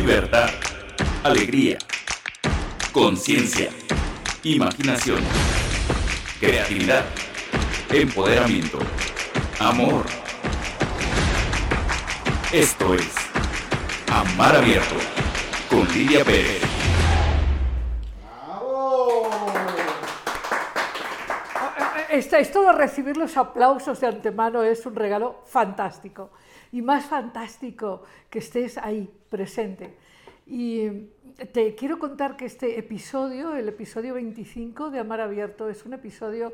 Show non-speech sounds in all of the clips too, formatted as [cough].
libertad, alegría, conciencia, imaginación, creatividad, empoderamiento, amor. Esto es Amar Abierto con Lidia Pérez. Esto de recibir los aplausos de antemano es un regalo fantástico. Y más fantástico que estés ahí, presente. Y te quiero contar que este episodio, el episodio 25 de Amar Abierto, es un episodio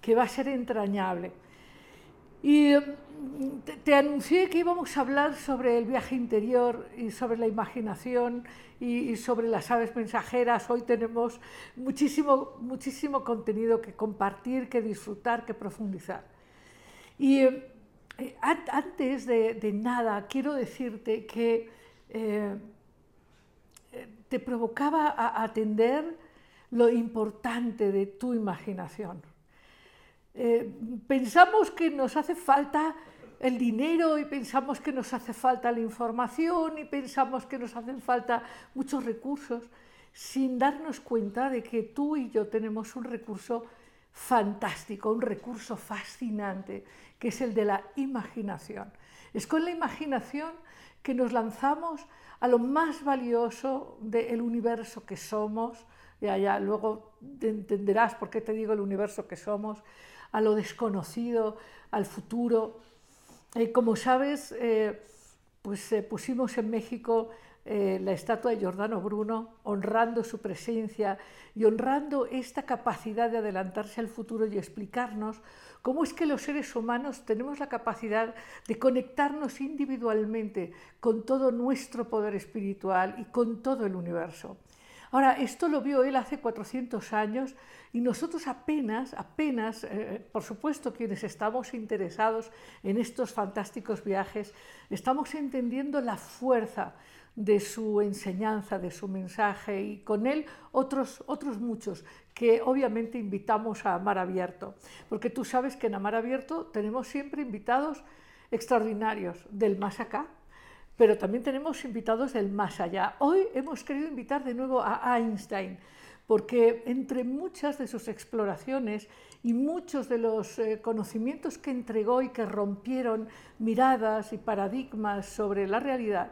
que va a ser entrañable. Y mm, te, anuncié que íbamos a hablar sobre el viaje interior y sobre la imaginación y, sobre las aves mensajeras. Hoy tenemos muchísimo, muchísimo contenido que compartir, que disfrutar, que profundizar. Y eh, antes de, nada, quiero decirte que eh, te provocaba a atender lo importante de tu imaginación. Eh, pensamos que nos hace falta el dinero y pensamos que nos hace falta la información y pensamos que nos hacen falta muchos recursos sin darnos cuenta de que tú y yo tenemos un recurso fantástico, un recurso fascinante, que es el de la imaginación. Es con la imaginación que nos lanzamos a lo más valioso del universo que somos, ya, ya, luego entenderás por qué te digo el universo que somos, a lo desconocido, al futuro. Eh, como sabes, eh, pues eh, pusimos en México la estatua de Giordano Bruno, honrando su presencia y honrando esta capacidad de adelantarse al futuro y explicarnos cómo es que los seres humanos tenemos la capacidad de conectarnos individualmente con todo nuestro poder espiritual y con todo el universo. Ahora, esto lo vio él hace 400 años y nosotros apenas, apenas, eh, por supuesto quienes estamos interesados en estos fantásticos viajes, estamos entendiendo la fuerza de su enseñanza, de su mensaje y con él otros, otros muchos que obviamente invitamos a Amar Abierto, porque tú sabes que en Amar Abierto tenemos siempre invitados extraordinarios del más acá, pero también tenemos invitados del más allá. Hoy hemos querido invitar de nuevo a Einstein, porque entre muchas de sus exploraciones y muchos de los eh, conocimientos que entregó y que rompieron miradas y paradigmas sobre la realidad,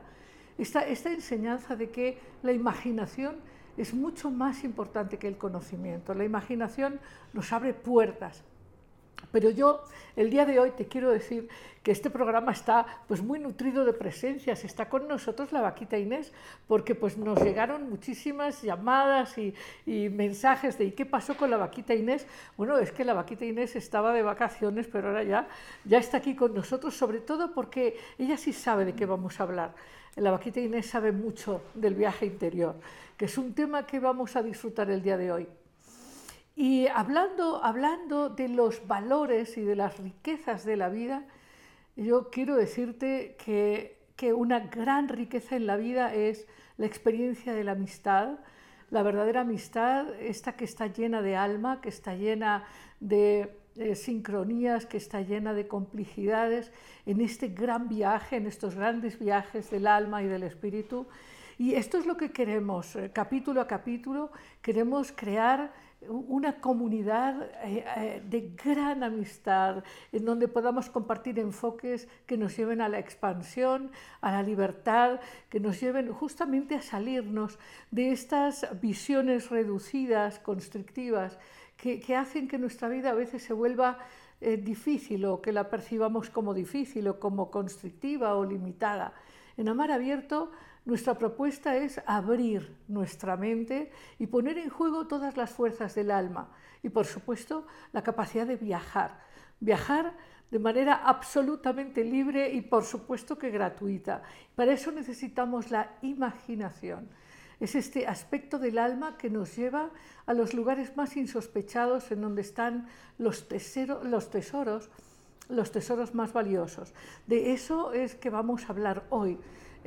esta, esta enseñanza de que la imaginación es mucho más importante que el conocimiento. La imaginación nos abre puertas pero yo el día de hoy te quiero decir que este programa está pues muy nutrido de presencias. Está con nosotros la vaquita Inés porque pues nos llegaron muchísimas llamadas y, mensajes de ¿y qué pasó con la vaquita Inés? Bueno, es que la vaquita Inés estaba de vacaciones, pero ahora ya, ya está aquí con nosotros, sobre todo porque ella sí sabe de qué vamos a hablar. La vaquita Inés sabe mucho del viaje interior, que es un tema que vamos a disfrutar el día de hoy. Y hablando, hablando de los valores y de las riquezas de la vida, yo quiero decirte que, que una gran riqueza en la vida es la experiencia de la amistad, la verdadera amistad, esta que está llena de alma, que está llena de, sincronías, que está llena de complicidades en este gran viaje, en estos grandes viajes del alma y del espíritu. Y esto es lo que queremos, eh, capítulo a capítulo, queremos crear una comunidad eh, eh, de gran amistad, en donde podamos compartir enfoques que nos lleven a la expansión, a la libertad, que nos lleven justamente a salirnos de estas visiones reducidas, constrictivas, que, hacen que nuestra vida a veces se vuelva eh, difícil o que la percibamos como difícil o como constrictiva o limitada. En Amar Abierto nuestra propuesta es abrir nuestra mente y poner en juego todas las fuerzas del alma y, por supuesto, la capacidad de viajar. Viajar de manera absolutamente libre y, por supuesto, que gratuita. Para eso necesitamos la imaginación. Es este aspecto del alma que nos lleva a los lugares más insospechados en donde están los, los tesoros, los tesoros más valiosos. De eso es que vamos a hablar hoy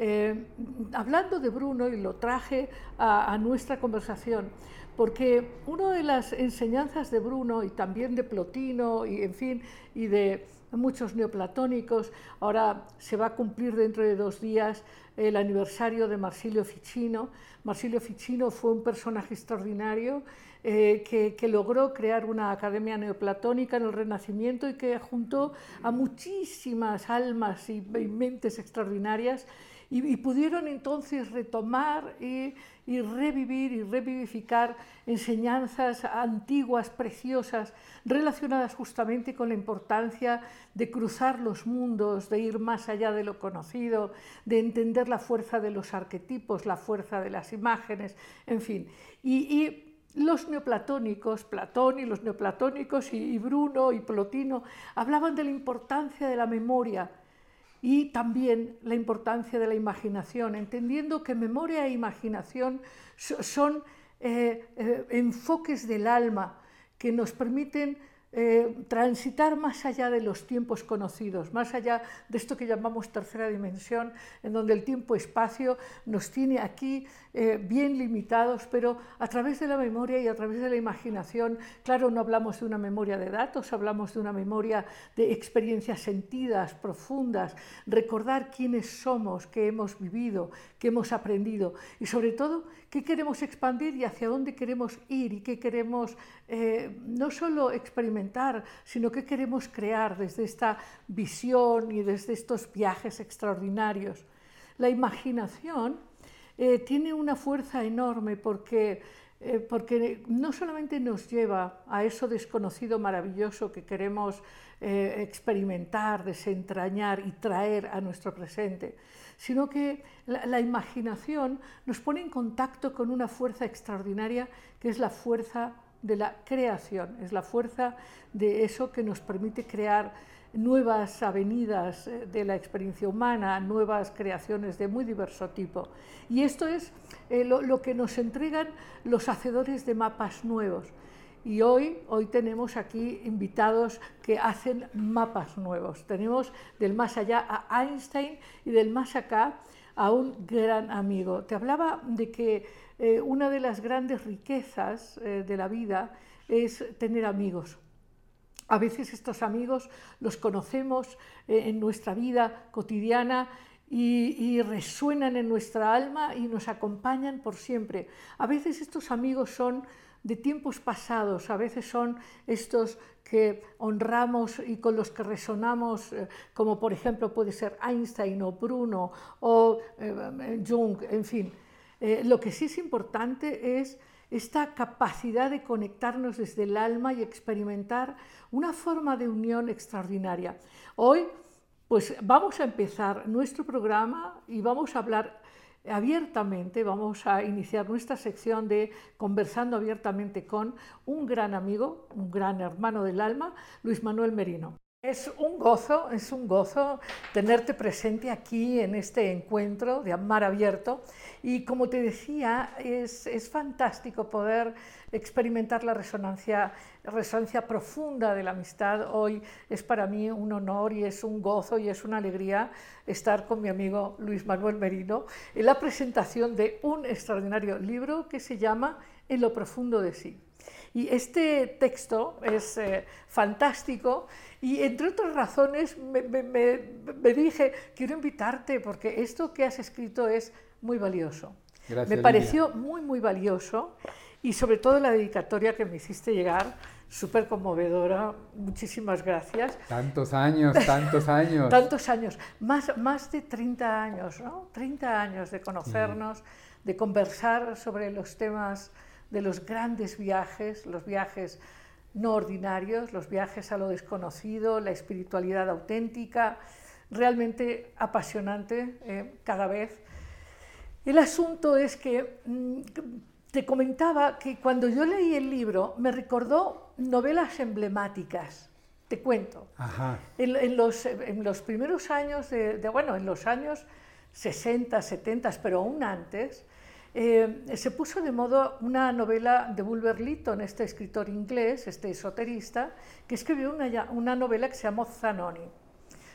eh, hablando de Bruno, y lo traje a, nuestra conversación, porque una de las enseñanzas de Bruno y también de Plotino y, en fin, y de, muchos neoplatónicos. Ahora se va a cumplir dentro de dos días el aniversario de Marsilio Ficino. Marsilio Ficino fue un personaje extraordinario eh, que, logró crear una academia neoplatónica en el Renacimiento y que juntó a muchísimas almas y, mentes extraordinarias y, pudieron entonces retomar y, y, revivir y revivificar enseñanzas antiguas, preciosas, relacionadas justamente con la importancia de cruzar los mundos, de ir más allá de lo conocido, de entender la fuerza de los arquetipos, la fuerza de las imágenes, en fin. y los neoplatónicos, Platón y los neoplatónicos y, Bruno y Plotino, hablaban de la importancia de la memoria y también la importancia de la imaginación, entendiendo que memoria e imaginación son eh, eh, enfoques del alma que nos permiten eh, transitar más allá de los tiempos conocidos, más allá de esto que llamamos tercera dimensión, en donde el tiempo-espacio nos tiene aquí eh, bien limitados, pero a través de la memoria y a través de la imaginación, claro, no hablamos de una memoria de datos, hablamos de una memoria de experiencias sentidas, profundas, recordar quiénes somos, qué hemos vivido, qué hemos aprendido y sobre todo qué queremos expandir y hacia dónde queremos ir y qué queremos eh, no solo experimentar, sino qué queremos crear desde esta visión y desde estos viajes extraordinarios. La imaginación eh, tiene una fuerza enorme porque, eh, porque no solamente nos lleva a eso desconocido maravilloso que queremos experimentar, desentrañar y traer a nuestro presente, sino que la, imaginación nos pone en contacto con una fuerza extraordinaria que es la fuerza de la creación, es la fuerza de eso que nos permite crear nuevas avenidas eh, de la experiencia humana, nuevas creaciones de muy diverso tipo. Y esto es eh, lo, que nos entregan los hacedores de mapas nuevos. Y hoy, hoy tenemos aquí invitados que hacen mapas nuevos. Tenemos del más allá a Einstein y del más acá a un gran amigo. Te hablaba de que eh, una de las grandes riquezas eh, de la vida es tener amigos. A veces estos amigos los conocemos eh, en nuestra vida cotidiana y, resuenan en nuestra alma y nos acompañan por siempre. A veces estos amigos son de tiempos pasados, a veces son estos que honramos y con los que resonamos, como por ejemplo puede ser Einstein o Bruno o Jung, en fin. Eh, lo que sí es importante es esta capacidad de conectarnos desde el alma y experimentar una forma de unión extraordinaria. Hoy, pues vamos a empezar nuestro programa y vamos a hablar abiertamente, vamos a iniciar nuestra sección de conversando abiertamente con un gran amigo, un gran hermano del alma, Luis Manuel Merino. Es un gozo, es un gozo tenerte presente aquí en este encuentro de Amar Abierto y como te decía, es, es fantástico poder experimentar la resonancia, resonancia profunda de la amistad. Hoy es para mí un honor y es un gozo y es una alegría estar con mi amigo Luis Manuel Merino en la presentación de un extraordinario libro que se llama En lo profundo de sí. Y este texto es eh, fantástico y entre otras razones me, me, dije, quiero invitarte porque esto que has escrito es muy valioso. me pareció muy, muy valioso y sobre todo la dedicatoria que me hiciste llegar, súper conmovedora, muchísimas gracias. Tantos años, [laughs] tantos años. tantos años, más, más de 30 años, ¿no? 30 años de conocernos, de conversar sobre los temas de los grandes viajes, los viajes no ordinarios, los viajes a lo desconocido, la espiritualidad auténtica, realmente apasionante eh, cada vez. El asunto es que mm, te comentaba que cuando yo leí el libro me recordó novelas emblemáticas. Te cuento. En, los, en, los, primeros años, de, bueno, en los años 60, 70, pero aún antes, eh, se puso de moda una novela de Bulwer Lytton, este escritor inglés, este esoterista, que escribió una, novela que se llamó Zanoni.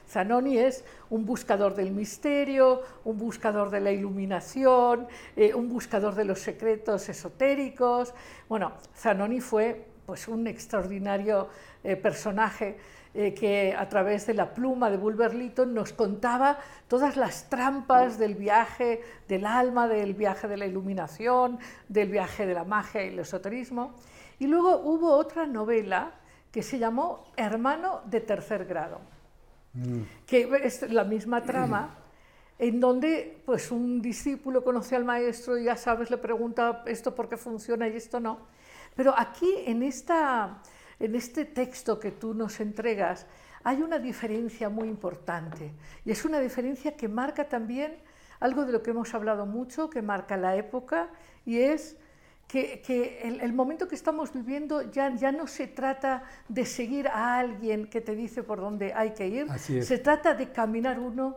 Zanoni es un buscador del misterio, un buscador de la iluminación, eh, un buscador de los secretos esotéricos. Bueno, Zanoni fue pues, un extraordinario eh, personaje eh, que a través de la pluma de Bulwer Lytton nos contaba todas las trampas del viaje del alma, del viaje de la iluminación, del viaje de la magia y el esoterismo. Y luego hubo otra novela que se llamó Hermano de tercer grado, mm. que es la misma trama, en donde pues un discípulo conoce al maestro y ya sabes, le pregunta esto por qué funciona y esto no. Pero aquí en esta en este texto que tú nos entregas hay una diferencia muy importante. Y es una diferencia que marca también algo de lo que hemos hablado mucho, que marca la época y es que, el, momento que estamos viviendo ya, ya no se trata de seguir a alguien que te dice por dónde hay que ir, se trata de caminar uno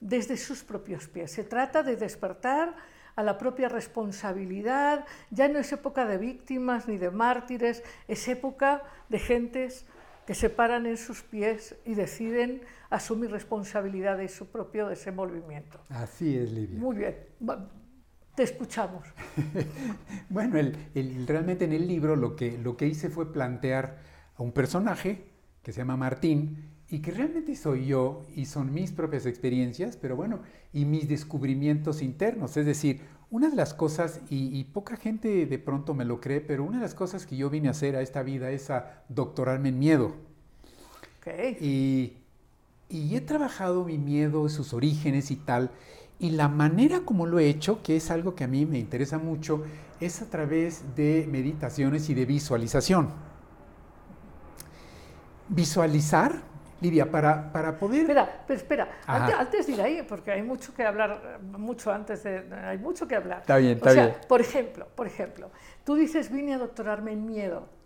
desde sus propios pies, se trata de despertar a la propia responsabilidad, ya no es época de víctimas ni de mártires, es época de gentes que se paran en sus pies y deciden asumir responsabilidad de su propio desenvolvimiento. Así es, Lidia. Muy bien, te escuchamos. [laughs] bueno, realmente en el libro lo que, lo que hice fue plantear a un personaje que se llama Martín y que realmente soy yo y son mis propias experiencias, pero bueno, y mis descubrimientos internos. Es decir, una de las cosas, y, poca gente de pronto me lo cree, pero una de las cosas que yo vine a hacer a esta vida es a doctorarme en miedo. Y, y he trabajado mi miedo, sus orígenes y tal, y la manera como lo he hecho, que es algo que a mí me interesa mucho, es a través de meditaciones y de visualización. Visualizar Lidia, para, para poder... Espera, pero espera, antes, de ir ahí, porque hay mucho que hablar, mucho antes de... Hay mucho que hablar. Está bien, está o sea, bien. Por ejemplo, por ejemplo, tú dices, vine a doctorarme en miedo.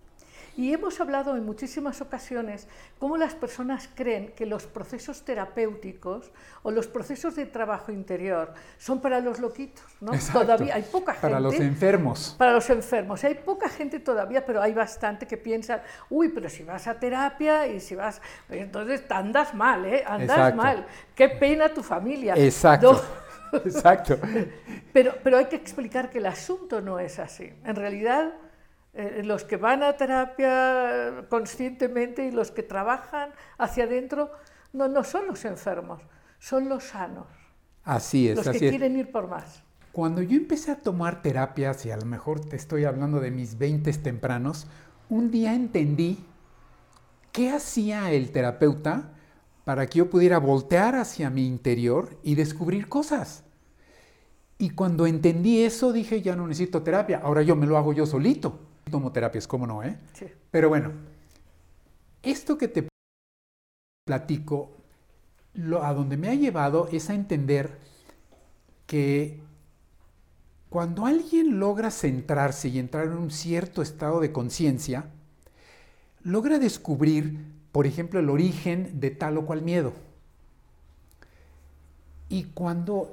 Y hemos hablado en muchísimas ocasiones cómo las personas creen que los procesos terapéuticos o los procesos de trabajo interior son para los loquitos, ¿no? Todavía hay poca gente. Para los enfermos. Para los enfermos. Hay poca gente todavía, pero hay bastante que piensan, uy, pero si vas a terapia y si vas, entonces andas mal, ¿eh? Andas mal. Qué pena tu familia. Exacto. [laughs] Exacto. [laughs] Pero, pero hay que explicar que el asunto no es así. En realidad eh, los que van a terapia conscientemente y los que trabajan hacia adentro no, no son los enfermos, son los sanos. Así es. Los que quieren ir por más. Cuando yo empecé a tomar terapias, y a lo mejor te estoy hablando de mis 20 tempranos, un día entendí qué hacía el terapeuta para que yo pudiera voltear hacia mi interior y descubrir cosas. Y cuando entendí eso, dije, ya no necesito terapia, ahora yo me lo hago yo solito. Tomo terapias, ¿cómo no? Eh? Sí. Pero bueno, esto que te platico, lo, a donde me ha llevado es a entender que cuando alguien logra centrarse y entrar en un cierto estado de conciencia, logra descubrir, por ejemplo, el origen de tal o cual miedo. Y cuando,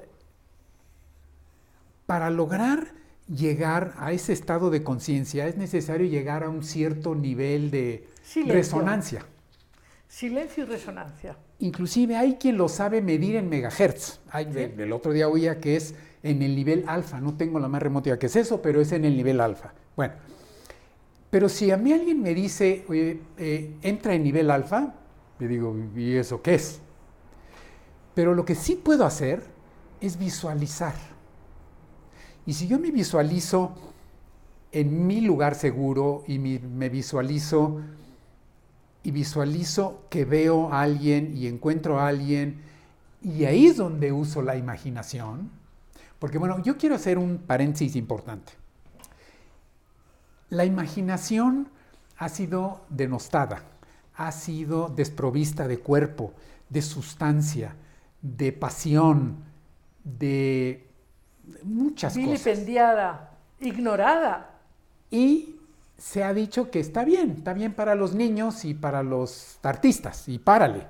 para lograr llegar a ese estado de conciencia es necesario llegar a un cierto nivel de resonancia. Silencio y resonancia. Inclusive hay quien lo sabe medir en megahertz. el, otro día oía que es en el nivel alfa. No tengo la más remota idea que es eso, pero es en el nivel alfa. Bueno, pero si a mí alguien me dice, oye, eh, entra en nivel alfa, le digo, ¿y eso qué es? Pero lo que sí puedo hacer es visualizar. Y si yo me visualizo en mi lugar seguro y me visualizo y visualizo que veo a alguien y encuentro a alguien y ahí es donde uso la imaginación, porque bueno, yo quiero hacer un paréntesis importante. La imaginación ha sido denostada, ha sido desprovista de cuerpo, de sustancia, de pasión, de muchas Vilipendiada, ignorada. Y se ha dicho que está bien, está bien para los niños y para los artistas, y párale.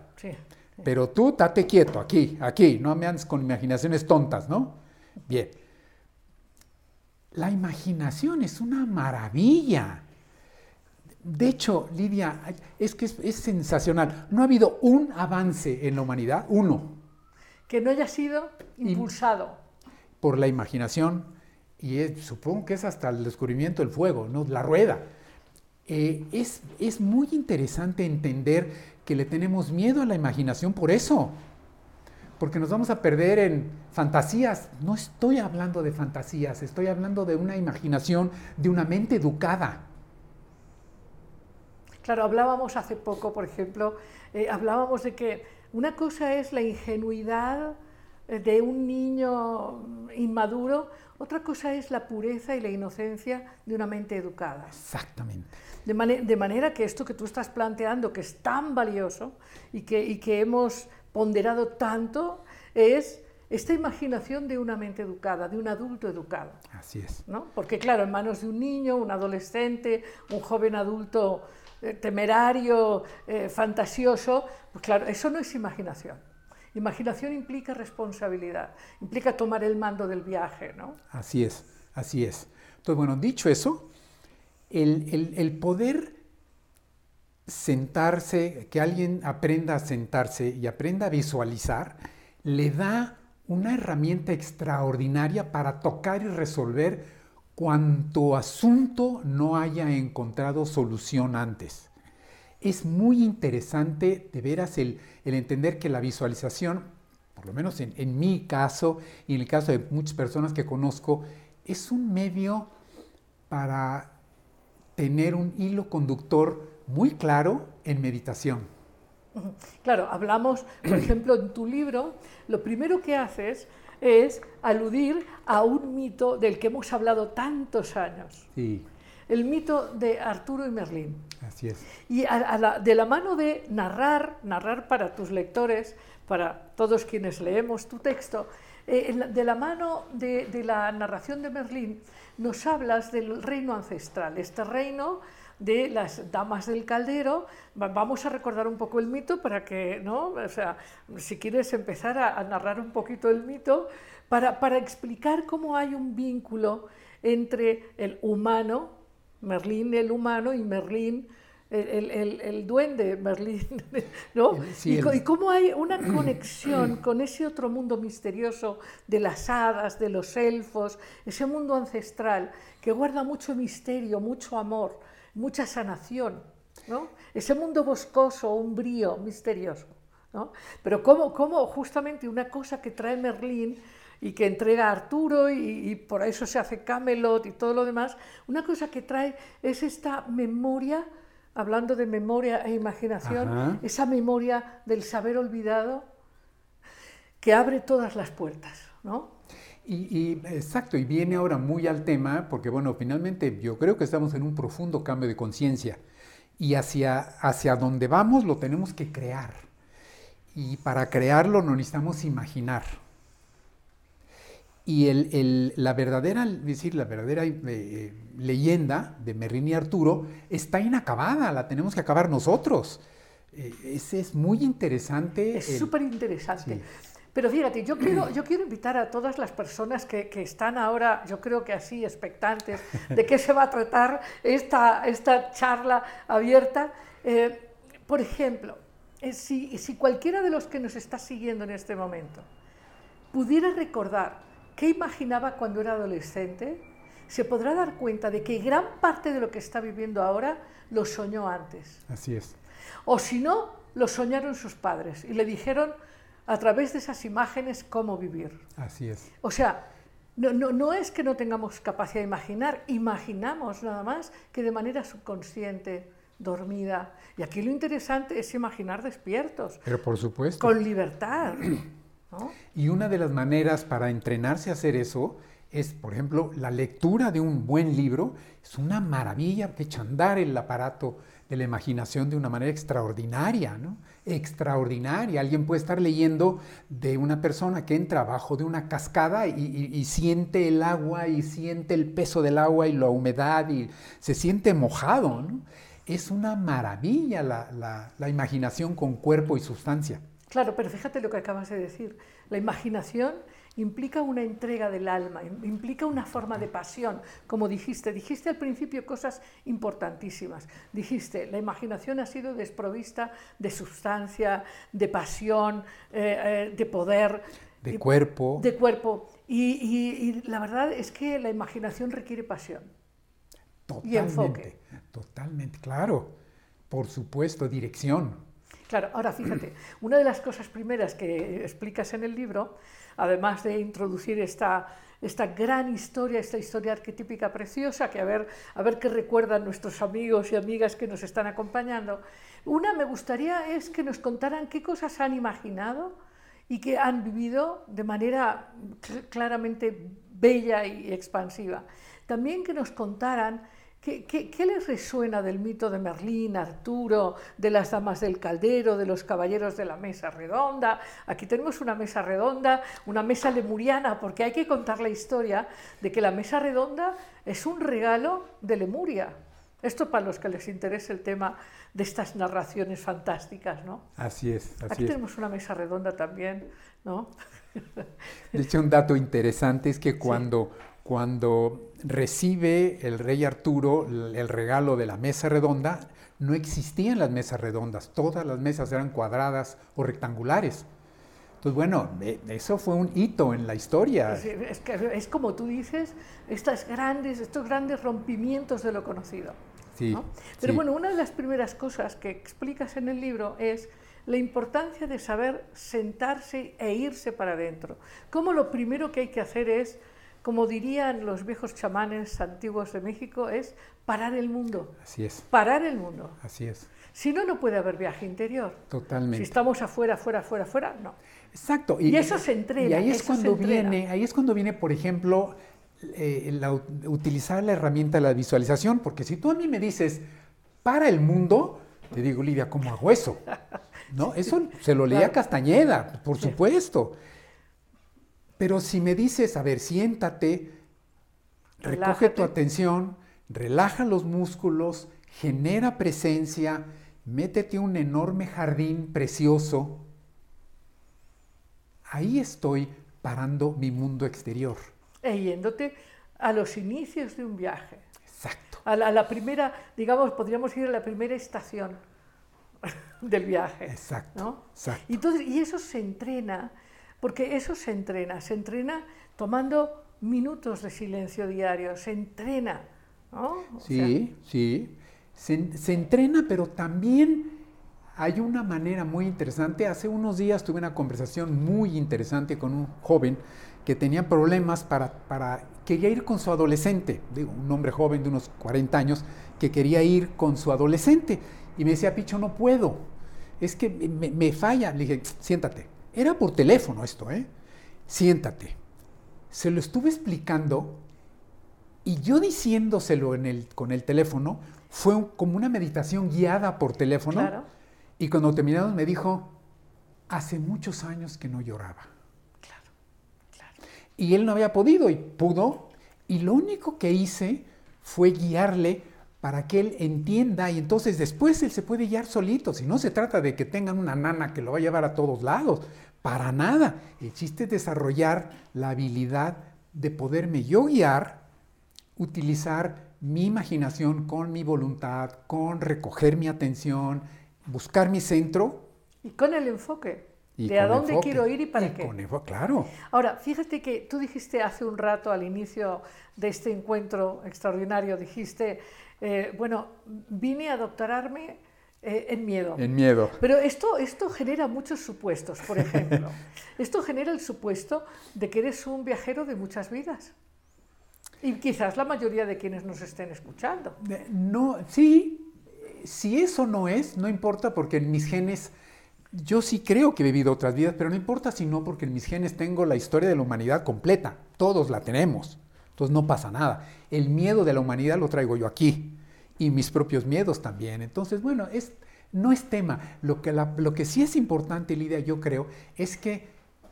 Pero tú date quieto, aquí, aquí, no me andes con imaginaciones tontas, ¿no? Bien. La imaginación es una maravilla. De hecho, Lidia, es que es, sensacional. No ha habido un avance en la humanidad, uno. Que no haya sido impulsado por la imaginación, y supongo que es hasta el descubrimiento del fuego, ¿no? la rueda. Eh, es, es muy interesante entender que le tenemos miedo a la imaginación por eso. Porque nos vamos a perder en fantasías. No estoy hablando de fantasías, estoy hablando de una imaginación, de una mente educada. Claro, hablábamos hace poco, por ejemplo, eh, hablábamos de que una cosa es la ingenuidad de un niño inmaduro, otra cosa es la pureza y la inocencia de una mente educada. Exactamente. De, de manera que esto que tú estás planteando, que es tan valioso y que, y que hemos ponderado tanto, es esta imaginación de una mente educada, de un adulto educado. Así es. ¿no? Porque claro, en manos de un niño, un adolescente, un joven adulto eh, temerario, eh, fantasioso, pues claro, eso no es imaginación. Imaginación implica responsabilidad, implica tomar el mando del viaje, ¿no? Así es, así es. Entonces, bueno, dicho eso, el, el poder sentarse, que alguien aprenda a sentarse y aprenda a visualizar, le da una herramienta extraordinaria para tocar y resolver cuanto asunto no haya encontrado solución antes. Es muy interesante de veras el, entender que la visualización, por lo menos en, en, mi caso y en el caso de muchas personas que conozco, es un medio para tener un hilo conductor muy claro en meditación. Claro, hablamos, por [clears throat] ejemplo, en tu libro, lo primero que haces es aludir a un mito del que hemos hablado tantos años. Sí. El mito de Arturo y Merlín. Así es. Y de la mano de narrar, narrar para tus lectores, para todos quienes leemos tu texto, eh, de la mano de, de la narración de Merlín, nos hablas del reino ancestral, este reino de las damas del caldero. Vamos a recordar un poco el mito para que, ¿no? O sea, si quieres empezar a, narrar un poquito el mito, para, para, explicar cómo hay un vínculo entre el humano, Merlín el humano, y Merlín el, el, el, duende Merlín, [laughs] ¿no? y, y, cómo hay una conexión con ese otro mundo misterioso de las hadas, de los elfos, ese mundo ancestral que guarda mucho misterio, mucho amor, mucha sanación, ¿no? Ese mundo boscoso, umbrío, misterioso, ¿no? Pero cómo, cómo justamente una cosa que trae Merlín y que entrega a Arturo y, por eso se hace Camelot y todo lo demás, una cosa que trae es esta memoria, hablando de memoria e imaginación, esa memoria del saber olvidado que abre todas las puertas, ¿no? Y, exacto, y viene ahora muy al tema, porque bueno, finalmente yo creo que estamos en un profundo cambio de conciencia y hacia, hacia donde vamos lo tenemos que crear. Y para crearlo no necesitamos imaginar. Y el, la verdadera, decir, la verdadera eh, leyenda de Merlín y Arturo está inacabada, la tenemos que acabar nosotros. Eh, ese es muy interesante. Es súper interesante. Pero fíjate, yo quiero, yo quiero invitar a todas las personas que, están ahora, yo creo que así, expectantes de qué se va a tratar esta, esta charla abierta. Eh, por ejemplo, eh, si, si cualquiera de los que nos está siguiendo en este momento pudiera recordar qué imaginaba cuando era adolescente, se podrá dar cuenta de que gran parte de lo que está viviendo ahora lo soñó antes. Así es. O si no, lo soñaron sus padres y le dijeron, a través de esas imágenes cómo vivir. Así es. O sea, no, no, no, es que no tengamos capacidad de imaginar, imaginamos nada más que de manera subconsciente, dormida. Y aquí lo interesante es imaginar despiertos. Pero por supuesto. Con libertad. Y una de las maneras para entrenarse a hacer eso es, por ejemplo, la lectura de un buen libro. Es una maravilla que echa andar el aparato de la imaginación de una manera extraordinaria, ¿no? extraordinaria. Alguien puede estar leyendo de una persona que entra abajo de una cascada y, siente el agua y siente el peso del agua y la humedad y se siente mojado. Es una maravilla la, la imaginación con cuerpo y sustancia. Claro, pero fíjate lo que acabas de decir. La imaginación implica una entrega del alma, implica una forma de pasión, como dijiste. Dijiste al principio cosas importantísimas. Dijiste, la imaginación ha sido desprovista de sustancia, de pasión, eh, eh, de poder. De cuerpo. De cuerpo. Y, la verdad es que la imaginación requiere pasión. Totalmente, y enfoque. Totalmente, claro. Por supuesto, dirección. Claro, ahora fíjate, [clears throat] una de las cosas primeras que explicas en el libro, además de introducir esta, esta gran historia, esta historia arquetípica preciosa, que a ver, a ver qué recuerdan nuestros amigos y amigas que nos están acompañando, una me gustaría es que nos contaran qué cosas han imaginado y que han vivido de manera claramente bella y expansiva. También que nos contaran ¿Qué, les resuena del mito de Merlín, Arturo, de las damas del caldero, de los caballeros de la mesa redonda? Aquí tenemos una mesa redonda, una mesa lemuriana, porque hay que contar la historia de que la mesa redonda es un regalo de Lemuria. Esto para los que les interese el tema de estas narraciones fantásticas, ¿no? Así es. Así Aquí tenemos una mesa redonda también, ¿no? De hecho, un dato interesante es que cuando cuando recibe el rey Arturo el regalo de la mesa redonda, no existían las mesas redondas, todas las mesas eran cuadradas o rectangulares. Entonces, bueno, e, eso fue un hito en la historia. Es, que es como tú dices, estas grandes, estos grandes rompimientos de lo conocido. Sí, Pero bueno, una de las primeras cosas que explicas en el libro es la importancia de saber sentarse e irse para adentro. Como lo primero que hay que hacer es como dirían los viejos chamanes antiguos de México, es parar el mundo. Así es. Parar el mundo. Así es. Si no, no puede haber viaje interior. Totalmente. Si estamos afuera, afuera, afuera, afuera, no. Exacto. Y, eso se entrena. Y ahí es cuando viene, ahí es cuando viene, por ejemplo, eh, utilizar la herramienta de la visualización, porque si tú a mí me dices para el mundo, te digo, Lidia, ¿cómo hago eso? ¿No? [laughs] Eso se lo leía Castañeda, por supuesto. Pero si me dices, a ver, siéntate, recoge tu atención, relaja los músculos, genera presencia, métete un enorme jardín precioso, ahí estoy parando mi mundo exterior. E yéndote a los inicios de un viaje. Exacto. A la, primera, digamos, podríamos ir a la primera estación [laughs] del viaje. Exacto. exacto. entonces, y eso se entrena porque eso se entrena, se entrena tomando minutos de silencio diario, se entrena. ¿no? sí, sí, se, entrena, pero también hay una manera muy interesante. Hace unos días tuve una conversación muy interesante con un joven que tenía problemas para, para quería ir con su adolescente, digo, un hombre joven de unos 40 años que quería ir con su adolescente. Y me decía, Picho, no puedo, es que me, me falla. Le dije, siéntate, era por teléfono esto, ¿eh? Siéntate. Se lo estuve explicando y yo diciéndoselo en el, con el teléfono fue como una meditación guiada por teléfono. Y cuando terminamos me dijo, hace muchos años que no lloraba. Claro, claro. Y él no había podido y pudo. Y lo único que hice fue guiarle para que él entienda y entonces después él se puede guiar solito. Si no se trata de que tengan una nana que lo va a llevar a todos lados, para nada. El chiste es desarrollar la habilidad de poderme yo guiar, utilizar mi imaginación con mi voluntad, con recoger mi atención, buscar mi centro. Y con el enfoque. de a dónde quiero ir y para y qué. Con enfoque, claro. Ahora, fíjate que tú dijiste hace un rato al inicio de este encuentro extraordinario, dijiste, eh, bueno, vine a doctorarme eh, en miedo. En miedo. Pero esto, esto genera muchos supuestos, por ejemplo. [laughs] esto genera el supuesto de que eres un viajero de muchas vidas. Y quizás la mayoría de quienes nos estén escuchando. No, sí, si eso no es, no importa porque en mis genes, yo sí creo que he vivido otras vidas, pero no importa si no, porque en mis genes tengo la historia de la humanidad completa, todos la tenemos. Entonces no pasa nada. El miedo de la humanidad lo traigo yo aquí y mis propios miedos también. Entonces, bueno, es, no es tema. Lo que, lo que sí es importante, Lidia, yo creo, es que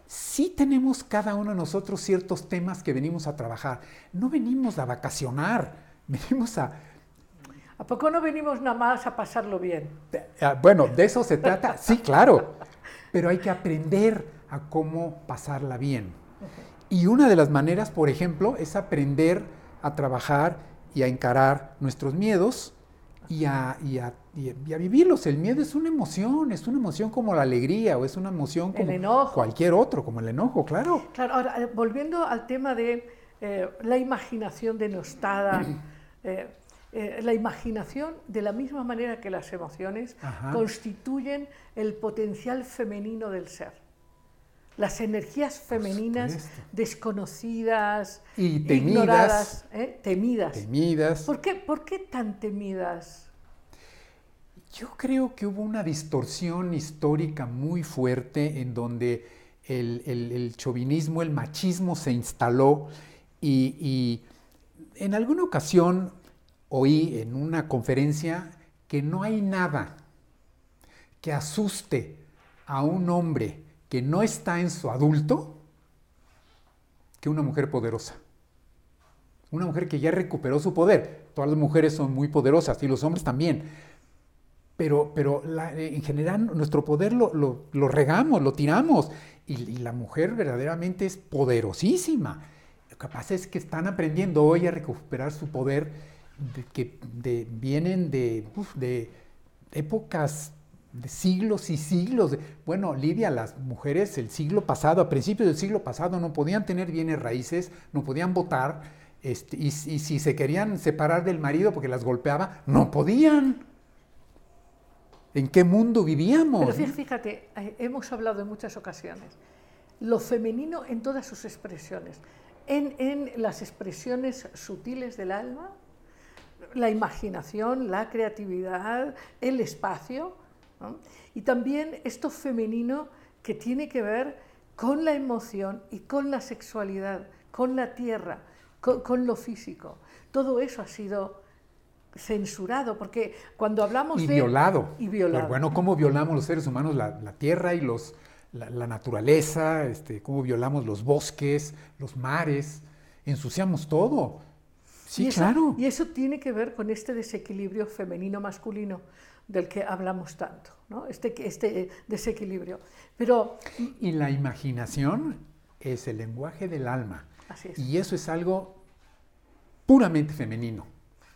sí tenemos cada uno de nosotros ciertos temas que venimos a trabajar. No venimos a vacacionar, [laughs] venimos a... ¿A poco no venimos nada más a pasarlo bien? Ah, bueno, de eso se trata, sí, claro, pero hay que aprender a cómo pasarla bien. Y una de las maneras, por ejemplo, es aprender a trabajar y a encarar nuestros miedos y a, y, a, vivirlos. El miedo es una emoción, es una emoción como la alegría o es una emoción como cualquier otro, como el enojo, claro. Claro, ahora, eh, volviendo al tema de eh, la imaginación denostada, eh, eh, la imaginación, de la misma manera que las emociones, Ajá. constituyen el potencial femenino del ser. Las energías femeninas desconocidas, Y temidas. ignoradas, ¿eh? temidas. Temidas. ¿Por qué, ¿Por qué tan temidas? Yo creo que hubo una distorsión histórica muy fuerte en donde el, el- el chauvinismo, el machismo se instaló y, y en alguna ocasión oí en una conferencia que no hay nada que asuste a un hombre que no está en su adulto que una mujer poderosa. Una mujer que ya recuperó su poder. Todas las mujeres son muy poderosas y los hombres también. Pero, pero la- eh, en general nuestro poder lo, lo- regamos, lo tiramos. Y, la mujer verdaderamente es poderosísima. Lo que pasa es que están aprendiendo hoy a recuperar su poder de, que vienen de, de épocas siglos y siglos. bueno, Lidia, las mujeres el siglo pasado, a principios del siglo pasado, no podían tener bienes raíces, no podían votar, este, y, si se querían separar del marido porque las golpeaba, no podían. ¿En qué mundo vivíamos? Pero fí- fíjate, eh, hemos hablado en muchas ocasiones, lo femenino en todas sus expresiones, en las expresiones sutiles del alma, la imaginación, la creatividad, el espacio, ¿no? y también esto femenino que tiene que ver con la emoción y con la sexualidad, con la tierra, con, con lo físico. Todo eso ha sido censurado, porque cuando hablamos y de... violado. Y violado. Pero bueno, ¿cómo violamos los seres humanos la, la tierra y los, la, la naturaleza? Este, ¿Cómo violamos los bosques, los mares? Ensuciamos todo. Sí, y eso, claro. Y eso tiene que ver con este desequilibrio femenino-masculino del que hablamos tanto, ¿no? este, este desequilibrio. Pero, Y la imaginación es el lenguaje del alma. así es. Y eso es algo puramente femenino,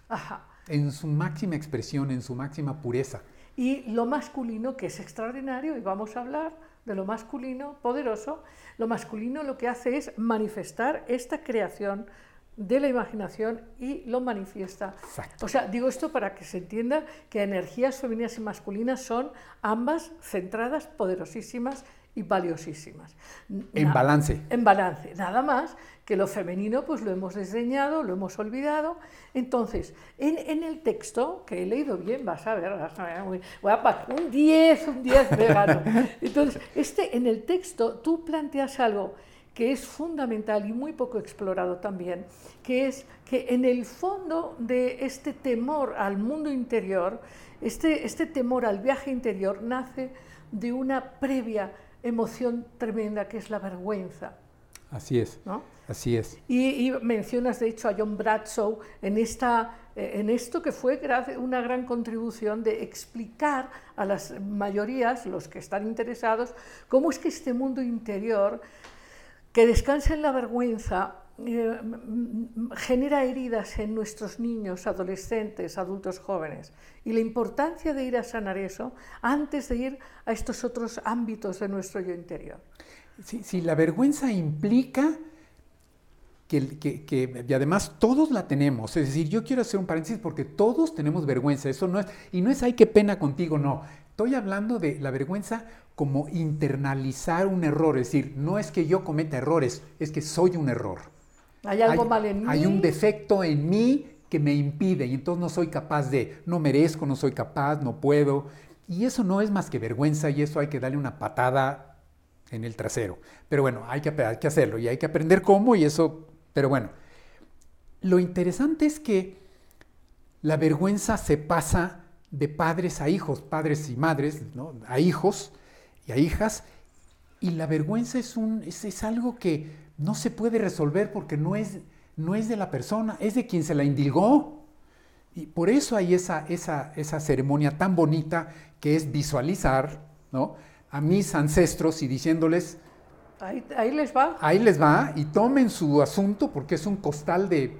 Ajá. en su máxima expresión, en su máxima pureza. Y lo masculino, que es extraordinario, y vamos a hablar de lo masculino poderoso, lo masculino lo que hace es manifestar esta creación de la imaginación y lo manifiesta. Exacto. O sea, digo esto para que se entienda que energías femeninas y masculinas son ambas centradas, poderosísimas y valiosísimas. En Na- balance. En balance. Nada más que lo femenino pues lo hemos desdeñado, lo hemos olvidado. Entonces, en, en el texto, que he leído bien, vas a ver, vas a ver, muy- voy a un 10, un 10 me gano. Entonces, este, en el texto tú planteas algo que es fundamental y muy poco explorado también, que es que en el fondo de este temor al mundo interior, este, este temor al viaje interior nace de una previa emoción tremenda que es la vergüenza. Así es, ¿no? así es. Y, y mencionas de hecho a John Bradshaw en, esta, eh, en esto que fue una gran contribución de explicar a las mayorías, los que están interesados, cómo es que este mundo interior que descansa en la vergüenza eh, m- m- genera heridas en nuestros niños, adolescentes, adultos jóvenes. Y la importancia de ir a sanar eso antes de ir a estos otros ámbitos de nuestro yo interior. Sí, sí, la vergüenza implica que, que- que- y además todos la tenemos. Es decir, yo quiero hacer un paréntesis porque todos tenemos vergüenza. Eso no es, y no es ay qué pena contigo, no. Estoy hablando de la vergüenza como internalizar un error. Es decir, no es que yo cometa errores, es que soy un error. Hay algo mal en mí. hay un defecto en mí que me impide y entonces no soy capaz de, no merezco, no soy capaz, no puedo. Y eso no es más que vergüenza y eso hay que darle una patada en el trasero. Pero bueno, hay que, hay que hacerlo y hay que aprender cómo y eso, pero bueno. Lo interesante es que la vergüenza se pasa de padres a hijos, padres y madres, ¿no? a hijos y a hijas, y la vergüenza es, un, es, es algo que no se puede resolver porque no es, no es de la persona, es de quien se la indilgó. Y por eso hay esa, esa, esa ceremonia tan bonita que es visualizar ¿no? a mis ancestros y diciéndoles, Ahí, ahí les va. ahí les va y tomen su asunto porque es un costal de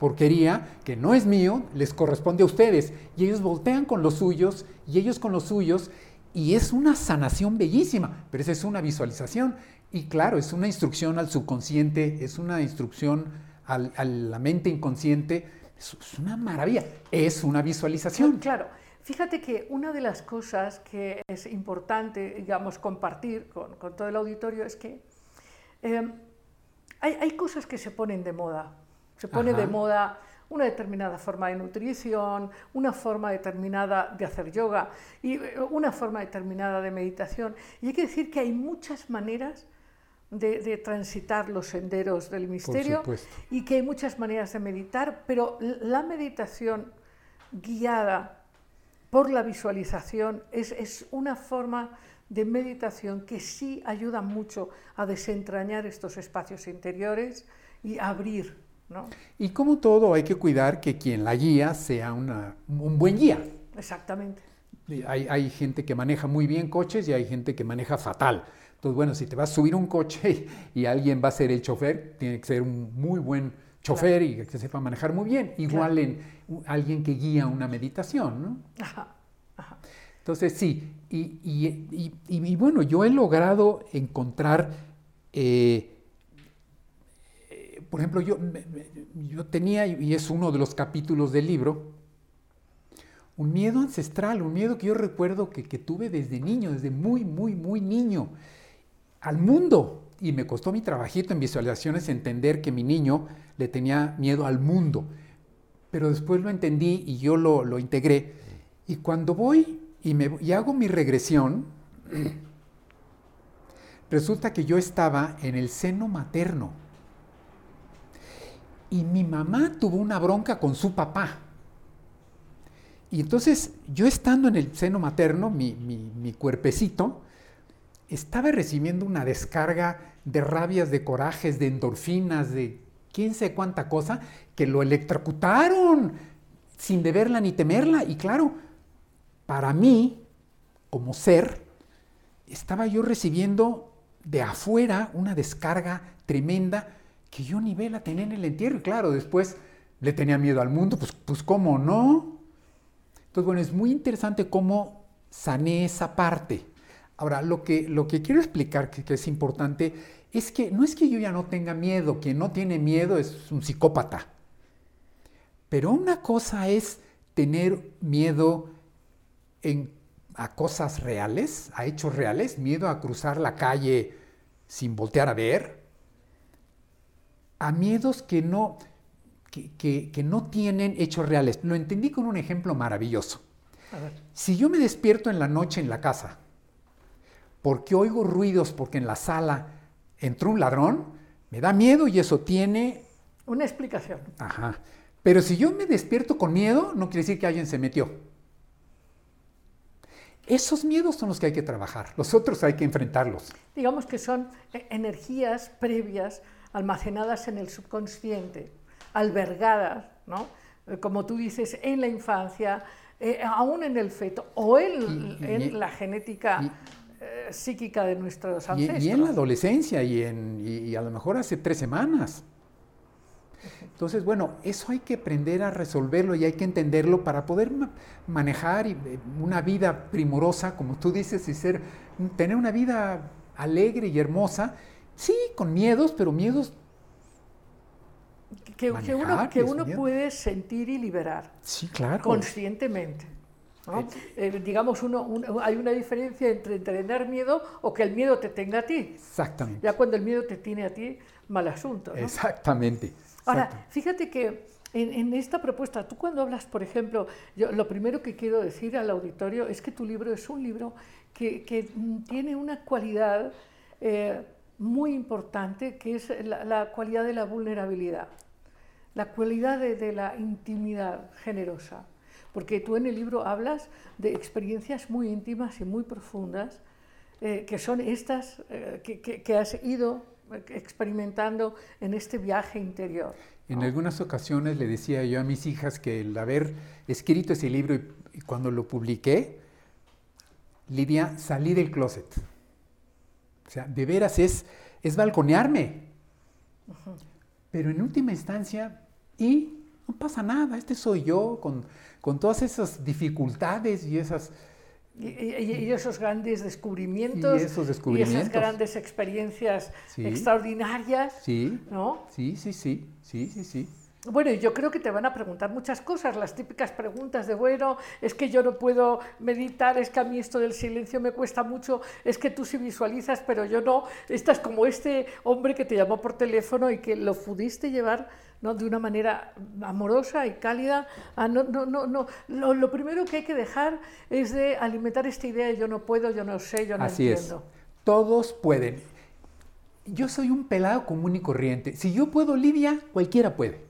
porquería que no es mío, les corresponde a ustedes. Y ellos voltean con los suyos y ellos con los suyos y es una sanación bellísima, pero esa es una visualización. Y claro, es una instrucción al subconsciente, es una instrucción al- a la mente inconsciente Es, una maravilla. Es una visualización. Claro. Fíjate que una de las cosas que es importante, digamos, compartir con, con todo el auditorio es que eh, hay, hay, cosas que se ponen de moda. Se pone Ajá. de moda una determinada forma de nutrición, una forma determinada de hacer yoga y una forma determinada de meditación. Y hay que decir que hay muchas maneras de, de transitar los senderos del misterio y que hay muchas maneras de meditar, pero la meditación guiada por la visualización es, es una forma de meditación que sí ayuda mucho a desentrañar estos espacios interiores y abrir ¿No? Y como todo, hay que cuidar que quien la guía sea una, un buen guía. Exactamente. Hay, hay, gente que maneja muy bien coches y hay gente que maneja fatal. Entonces, bueno, si te vas a subir un coche [laughs] y, y alguien va a ser el chofer, tiene que ser un muy buen chofer claro. y que sepa manejar muy bien. Igual claro. en alguien que guía una meditación, ¿no? Ajá, ajá. Entonces, sí, y, y, y, bueno, yo he logrado encontrar... Eh, por ejemplo, yo, yo tenía, y es uno de los capítulos del libro, un miedo ancestral, un miedo que yo recuerdo que, que, tuve desde niño, desde muy, muy, muy niño, al mundo. Y me costó mi trabajito en visualizaciones entender que mi niño le tenía miedo al mundo. Pero después lo entendí y yo lo, lo integré. Y cuando voy y, me, y hago mi regresión, [clears throat] resulta que yo estaba en el seno materno y mi mamá tuvo una bronca con su papá. Y entonces yo estando en el seno materno, mi, cuerpecito, estaba recibiendo una descarga de rabias, de corajes, de endorfinas, de quién sé cuánta cosa, que lo electrocutaron sin deberla ni temerla. Y claro, para mí, como ser, estaba yo recibiendo de afuera una descarga tremenda que yo ni vela tenía en el entierro. Y claro, después le tenía miedo al mundo, pues, pues cómo no. Entonces, bueno, es muy interesante cómo sané esa parte. Ahora, lo que, lo que quiero explicar que, es importante es que no es que yo ya no tenga miedo, quien no tiene miedo es un psicópata. Pero una cosa es tener miedo a cosas reales, a hechos reales, miedo a cruzar la calle sin voltear a ver, a miedos que no, que, que, que, no tienen hechos reales. Lo entendí con un ejemplo maravilloso. Si yo me despierto en la noche en la casa, porque oigo ruidos, porque en la sala entró un ladrón, me da miedo y eso tiene... Una explicación. Ajá. Pero si yo me despierto con miedo, no quiere decir que alguien se metió. Esos miedos son los que hay que trabajar, los otros hay que enfrentarlos. Digamos que son eh, energías previas almacenadas en el subconsciente, albergadas, ¿no? Eh, como tú dices, en la infancia, eh, aún en el feto o en, y, y, en la genética y, eh, psíquica de nuestros ancestros. Y, en la adolescencia y, en, y a lo mejor hace tres semanas. Entonces, bueno, eso hay que aprender a resolverlo y hay que entenderlo para poder ma manejar una vida primorosa, como tú dices, y ser, tener una vida alegre y hermosa Sí, con miedos, pero miedos... Que, que uno, que uno puede sentir y liberar. Sí, claro. Conscientemente. ¿no? Eh, eh, digamos, uno, uno, hay una diferencia entre tener miedo o que el miedo te tenga a ti. Exactamente. Ya cuando el miedo te tiene a ti, mal asunto. ¿no? Exactamente. Ahora, fíjate que en, en, esta propuesta, tú cuando hablas, por ejemplo, yo, lo primero que quiero decir al auditorio es que tu libro es un libro que, que tiene una cualidad... Eh, muy importante, que es la, la, cualidad de la vulnerabilidad, la cualidad de, de, la intimidad generosa. Porque tú en el libro hablas de experiencias muy íntimas y muy profundas, eh, que son estas eh, que, que, que, has ido experimentando en este viaje interior. En algunas ocasiones le decía yo a mis hijas que el haber escrito ese libro y, y cuando lo publiqué, Lidia, salí del closet. O sea, de veras es, es balconearme. Uh -huh. Pero en última instancia, y no pasa nada, este soy yo, con, con todas esas dificultades y esas... Y, y, y, esos grandes descubrimientos, y esos descubrimientos. Y esas grandes experiencias sí. extraordinarias, sí. ¿no? Sí, sí, sí, sí, sí, sí. Bueno, yo creo que te van a preguntar muchas cosas, las típicas preguntas de, bueno, es que yo no puedo meditar, es que a mí esto del silencio me cuesta mucho, es que tú sí visualizas, pero yo no. Estás como este hombre que te llamó por teléfono y que lo pudiste llevar ¿no? de una manera amorosa y cálida. Ah, no, no, no, no. Lo, lo, primero que hay que dejar es de alimentar esta idea de yo no puedo, yo no sé, yo no Así entiendo. Es. Todos pueden. Yo soy un pelado común y corriente. Si yo puedo, Lidia, cualquiera puede.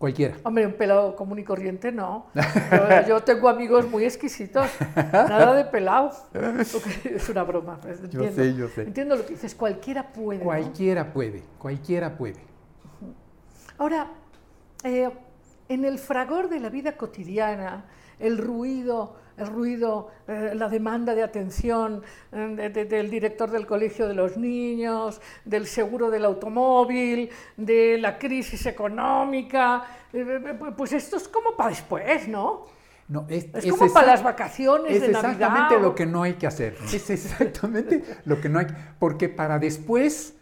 Cualquiera. Hombre, un pelado común y corriente no. Yo, yo tengo amigos muy exquisitos. Nada de pelado. Es una broma. pues, Entiendo, Yo sé, yo sé. Entiendo lo que dices. Cualquiera puede. ¿no? Cualquiera puede, cualquiera puede. Ahora, eh, en el fragor de la vida cotidiana, el ruido, el ruido, eh, la demanda de atención eh, de- de- del director del colegio de los niños, del seguro del automóvil, de la crisis económica, eh, pues esto es como para después, ¿no? No, es, Es es como esa- para las vacaciones Es de Navidad. exactamente lo que no hay que hacer. Es exactamente lo que no hay Porque para después,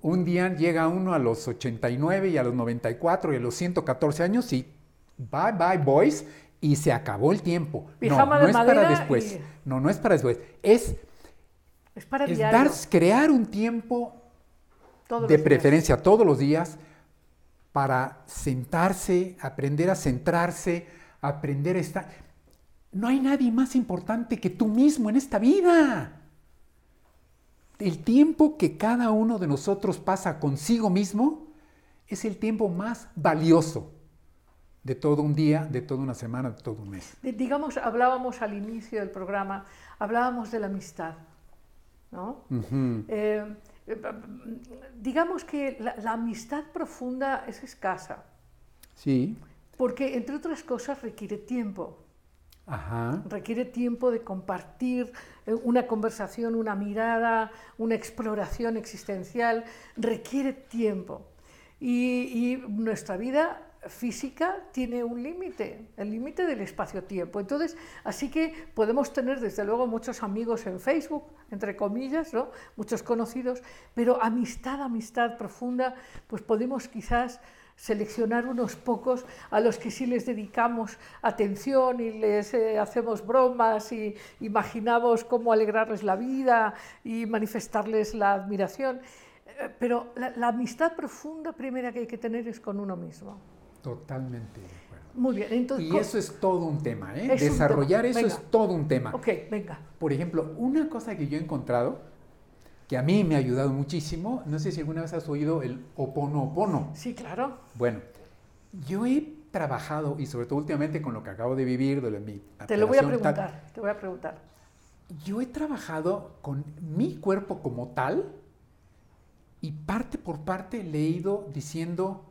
un día llega uno a los 89 y a los 94 y a los 114 años y bye bye boys y se acabó el tiempo. Pijama no, de es para después. y- No, no es para después. Es, Es para es diario, dar, crear un tiempo todos de días. preferencia todos los días para sentarse, aprender a centrarse, aprender a estar. No hay nadie más importante que tú mismo en esta vida. El tiempo que cada uno de nosotros pasa consigo mismo es el tiempo más valioso de todo un día, de toda una semana, de todo un mes. Di- Digamos, hablábamos al inicio del programa, hablábamos de la amistad, ¿no? Eh, eh, digamos que la, la amistad profunda es escasa, Sí. porque entre otras cosas requiere tiempo, Ajá. requiere tiempo de compartir eh, una conversación, una mirada, una exploración existencial, requiere tiempo. Y, y nuestra vida física tiene un límite, el límite del espacio-tiempo. Entonces, así que podemos tener desde luego muchos amigos en Facebook, entre comillas, ¿no? muchos conocidos, pero amistad, amistad profunda, pues podemos quizás seleccionar unos pocos a los que sí les dedicamos atención y les eh, hacemos bromas y imaginamos cómo alegrarles la vida y manifestarles la admiración. Eh, Pero la, la amistad profunda primera que hay que tener es con uno mismo. Totalmente de acuerdo. Muy bien, entonces... Y eso es todo un tema, ¿eh? Es Desarrollar tema. eso Venga. es todo un tema. Ok, venga. Por ejemplo, una cosa que yo he encontrado, que a mí me ha ayudado muchísimo, no sé si alguna vez has oído el oponopono. Sí, claro. Bueno, yo he trabajado, y sobre todo últimamente con lo que acabo de vivir, de mi Te lo voy a tal, preguntar, te voy a preguntar. yo he trabajado con mi cuerpo como tal, y parte por parte le he ido diciendo,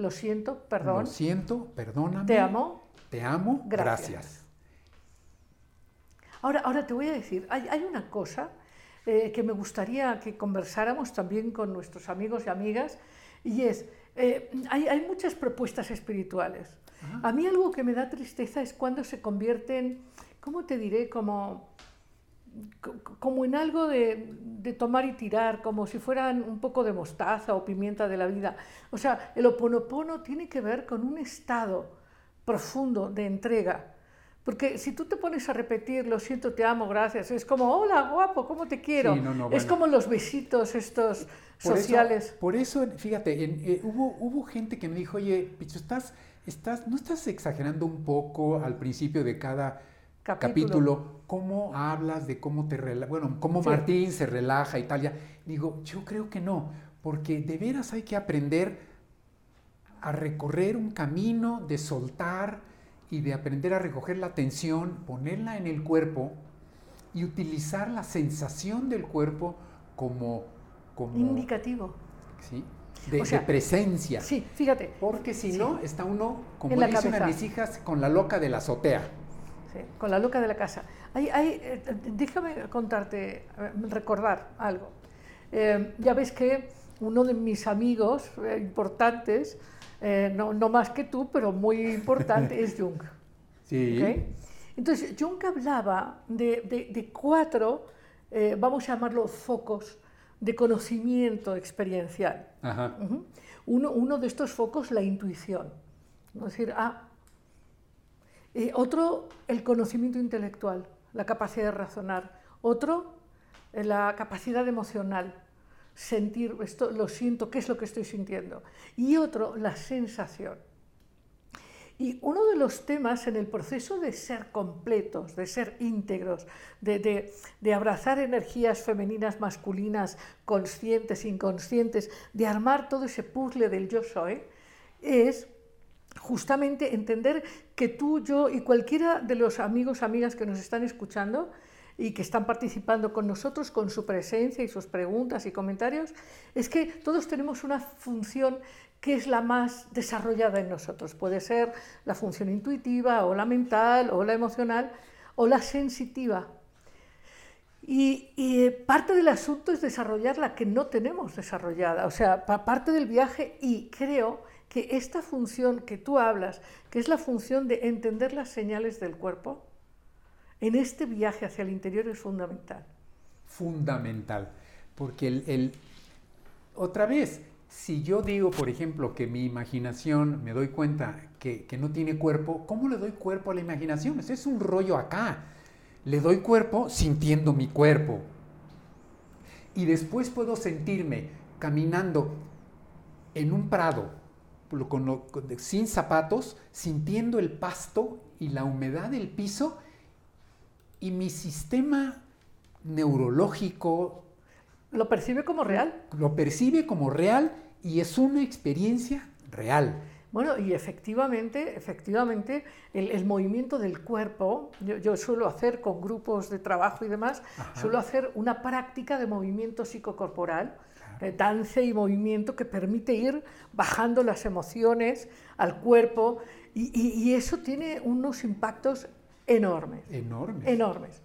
Lo siento, perdón. lo siento, perdóname. Te amo. Te amo, Gracias. gracias. Ahora, ahora te voy a decir, hay, hay una cosa eh, que me gustaría que conversáramos también con nuestros amigos y amigas, y es, eh, hay, hay muchas propuestas espirituales. Ajá. A mí algo que me da tristeza es cuando se convierten, ¿cómo te diré? Como, co- como en algo de, de tomar y tirar, como si fueran un poco de mostaza o pimienta de la vida. O sea, el oponopono tiene que ver con un estado profundo de entrega. Porque si tú te pones a repetir, lo siento, te amo, gracias, es como, hola, guapo, ¿cómo te quiero? Sí, no, no, Es bueno. como los besitos estos Por eso- sociales. por eso, fíjate, en- eh, hubo, hubo gente que me dijo, oye, Picho, estás, estás, ¿no estás exagerando un poco al principio de cada Capítulo. capítulo, cómo hablas de cómo te rela- bueno, cómo Sí. Martín se relaja y tal? Ya. Digo, yo creo que no, porque de veras hay que aprender a recorrer un camino de soltar y de aprender a recoger la atención, ponerla en el cuerpo y utilizar la sensación del cuerpo como, como Indicativo. ¿sí? de, O sea, de presencia. Sí, fíjate, Porque si no, está uno, como En la dice una de cabeza. mis hijas, con la loca de la azotea. Sí, con la loca de la casa. Hay, hay, eh, déjame contarte, eh, recordar algo. Eh, ya ves que uno de mis amigos eh, importantes, no, no más que tú, pero muy importante, es Jung. [laughs] Sí. Entonces, Jung hablaba de, de- de cuatro, vamos a llamarlo focos, de conocimiento experiencial. Ajá. Uno, uno de estos focos, la intuición. Es decir, ah, eh, otro, el conocimiento intelectual, la capacidad de razonar. Otro, eh, la capacidad emocional, sentir, esto lo siento, qué es lo que estoy sintiendo. Y otro, la sensación. Y uno de los temas en el proceso de ser completos, de ser íntegros, de, de- de abrazar energías femeninas, masculinas, conscientes, inconscientes, de armar todo ese puzzle del yo soy, es justamente entender que tú, yo y cualquiera de los amigos, amigas que nos están escuchando y que están participando con nosotros con su presencia y sus preguntas y comentarios, es que todos tenemos una función que es la más desarrollada en nosotros. Puede ser la función intuitiva o la mental o la emocional o la sensitiva. Y, eh, parte del asunto es desarrollar la que no tenemos desarrollada, o sea, pa- parte del viaje y creo que esta función que tú hablas, que es la función de entender las señales del cuerpo, en este viaje hacia el interior es fundamental. fundamental. Porque el, otra vez, si yo digo, por ejemplo, que mi imaginación me doy cuenta que, que no tiene cuerpo, ¿cómo le doy cuerpo a la imaginación? Ese es un rollo acá. Le doy cuerpo sintiendo mi cuerpo. Y después puedo sentirme caminando en un prado, con lo- con- sin zapatos, sintiendo el pasto y la humedad del piso, y mi sistema neurológico Lo percibe como real. lo percibe como real y es una experiencia real. Bueno, y efectivamente, efectivamente, el, el movimiento del cuerpo, yo, yo suelo hacer con grupos de trabajo y demás, Ajá. suelo hacer una práctica de movimiento psicocorporal, danza y movimiento que permite ir bajando las emociones al cuerpo y, y- y eso tiene unos impactos enormes Enorme. enormes.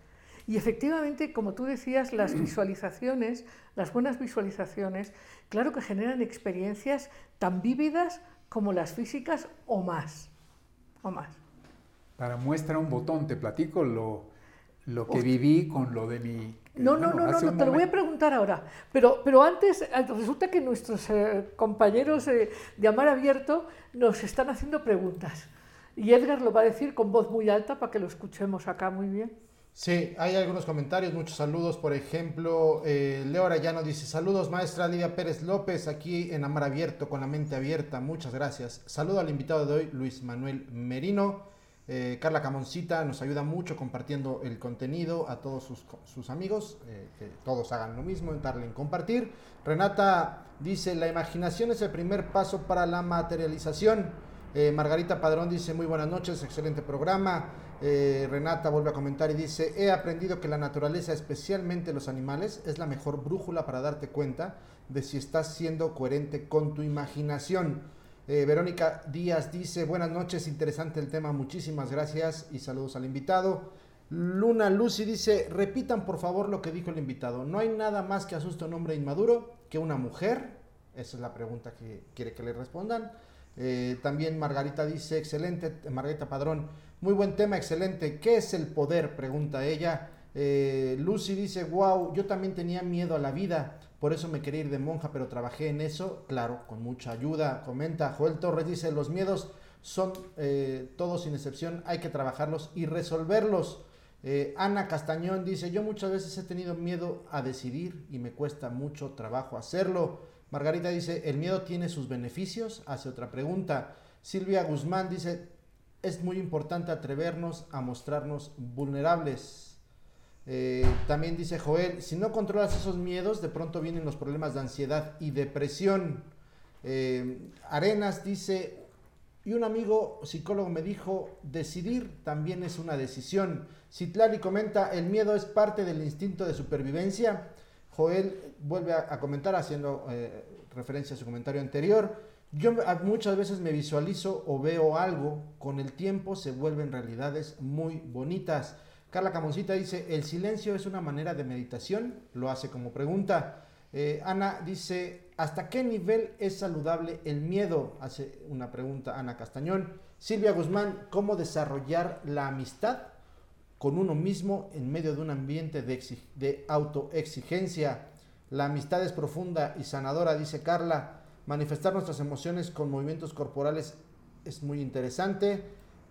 Y efectivamente, como tú decías, las [clears throat] visualizaciones, las buenas visualizaciones, claro que generan experiencias tan vívidas como las físicas o más. O más. Para muestra un botón, te platico lo, lo que Uf. viví con lo de mi... No, no, no, no, te lo voy a preguntar ahora. Pero, pero antes, eh, resulta que nuestros eh, compañeros eh, de Amar Abierto nos están haciendo preguntas. Y Edgar lo va a decir con voz muy alta para que lo escuchemos acá muy bien. Sí, hay algunos comentarios, muchos saludos. Por ejemplo, eh, Leo Arellano dice: Saludos, maestra Lidia Pérez López, aquí en Amar Abierto, con la mente abierta. Muchas gracias. Saludo al invitado de hoy, Luis Manuel Merino. Eh, Carla Camoncita nos ayuda mucho compartiendo el contenido a todos sus, amigos, eh, que todos hagan lo mismo, darle en compartir. Renata dice: La imaginación es el primer paso para la materialización. Eh, Margarita Padrón dice muy buenas noches, excelente programa. Renata vuelve a comentar y dice, he aprendido que la naturaleza, especialmente los animales, es la mejor brújula para darte cuenta de si estás siendo coherente con tu imaginación. Eh, Verónica Díaz dice, buenas noches, interesante el tema, muchísimas gracias y saludos al invitado. Luna Lucy dice, repitan por favor lo que dijo el invitado. No hay nada más que asuste a un hombre inmaduro que una mujer. Esa es la pregunta que quiere que le respondan. Eh, también Margarita dice, excelente, Margarita Padrón, muy buen tema, excelente. ¿Qué es el poder? Pregunta ella. Eh, Lucy dice, wow, yo también tenía miedo a la vida, por eso me quería ir de monja, pero trabajé en eso, claro, con mucha ayuda. Comenta Joel Torres, dice, los miedos son eh, todos sin excepción, hay que trabajarlos y resolverlos. Eh, Ana Castañón dice, yo muchas veces he tenido miedo a decidir y me cuesta mucho trabajo hacerlo. Margarita dice, el miedo tiene sus beneficios. Hace otra pregunta. Silvia Guzmán dice, es muy importante atrevernos a mostrarnos vulnerables. Eh, también dice Joel, si no controlas esos miedos, de pronto vienen los problemas de ansiedad y depresión. Eh, Arenas dice, y un amigo psicólogo me dijo, decidir también es una decisión. Citlali comenta, el miedo es parte del instinto de supervivencia. Joel vuelve a, comentar haciendo eh, referencia a su comentario anterior. Yo muchas veces me visualizo o veo algo, con el tiempo se vuelven realidades muy bonitas. Carla Camoncita dice, el silencio es una manera de meditación, lo hace como pregunta. Eh, Ana dice, ¿hasta qué nivel es saludable el miedo? Hace una pregunta Ana Castañón. Silvia Guzmán, ¿cómo desarrollar la amistad con uno mismo en medio de un ambiente de, de autoexigencia? La amistad es profunda y sanadora, dice Carla. Manifestar nuestras emociones con movimientos corporales es muy interesante.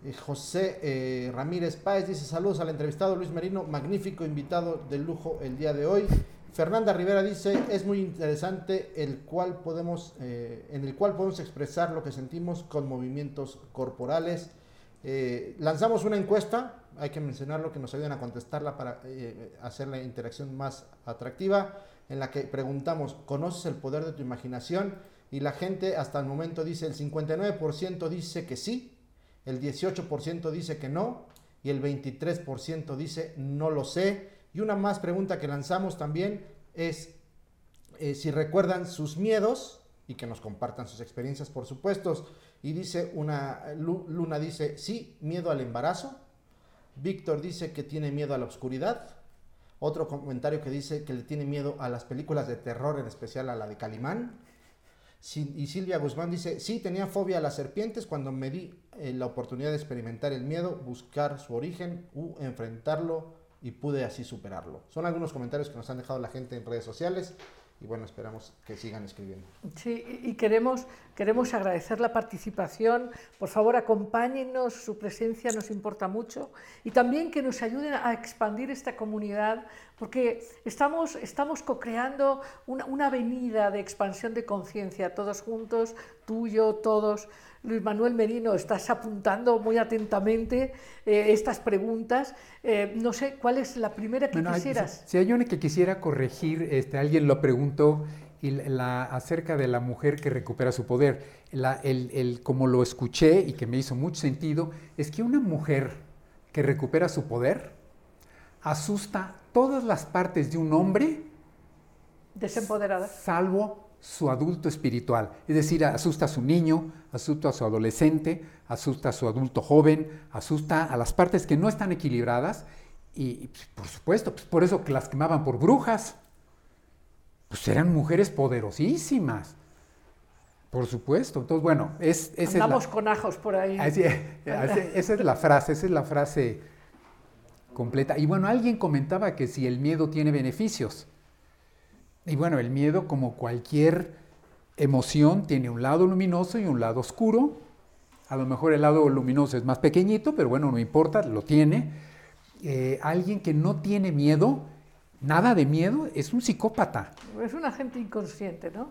Eh, José eh, Ramírez Páez dice saludos al entrevistado Luis Merino, magnífico invitado de lujo el día de hoy. Fernanda Rivera dice es muy interesante el cual podemos, eh, en el cual podemos expresar lo que sentimos con movimientos corporales. Lanzamos una encuesta, hay que mencionarlo, que nos ayuden a contestarla para hacer la interacción más atractiva, en la que preguntamos, ¿conoces el poder de tu imaginación? Y la gente hasta el momento dice, el 59% dice que sí, el 18% dice que no, y el 23% dice no lo sé. Y una más pregunta que lanzamos también es eh, si recuerdan sus miedos y que nos compartan sus experiencias, por supuesto. Y dice una, Lu- Luna dice, sí, miedo al embarazo. Víctor dice que tiene miedo a la oscuridad. Otro comentario que dice que le tiene miedo a las películas de terror, en especial a la de Calimán. Y Silvia Guzmán dice, sí, tenía fobia a las serpientes cuando me di eh, la oportunidad de experimentar el miedo, buscar su origen u enfrentarlo y pude así superarlo. Son algunos comentarios que nos han dejado la gente en redes sociales y bueno, esperamos que sigan escribiendo. Sí, y queremos, queremos agradecer la participación. Por favor, acompáñennos, su presencia nos importa mucho. Y también que nos ayuden a expandir esta comunidad, porque estamos, estamos co-creando una, una avenida de expansión de conciencia, todos juntos, tú, yo, todos. Luis Manuel Merino, estás apuntando muy atentamente eh, estas preguntas. Eh, no sé, ¿cuál es la primera que Bueno, hay- quisieras? si, si hay una que quisiera corregir, este, alguien lo preguntó y la, acerca de la mujer que recupera su poder. La- el, el- como lo escuché y que me hizo mucho sentido, es que una mujer que recupera su poder asusta todas las partes de un hombre Desempoderada. salvo su adulto espiritual. Es decir, asusta a su niño, asusta a su adolescente, asusta a su adulto joven, asusta a las partes que no están equilibradas y, y, por supuesto, pues, por eso que las quemaban por brujas. Pues eran mujeres poderosísimas. Por supuesto. Entonces, bueno, es, esa es la- Andamos con ajos por ahí. Así- esa es la frase, esa es la frase completa. Y bueno, alguien comentaba que si el miedo tiene beneficios. Y bueno, el miedo, como cualquier emoción, tiene un lado luminoso y un lado oscuro. A lo mejor el lado luminoso es más pequeñito, pero bueno, no importa, lo tiene. Eh, alguien que no tiene miedo, nada de miedo, es un psicópata. Es un agente inconsciente, ¿no?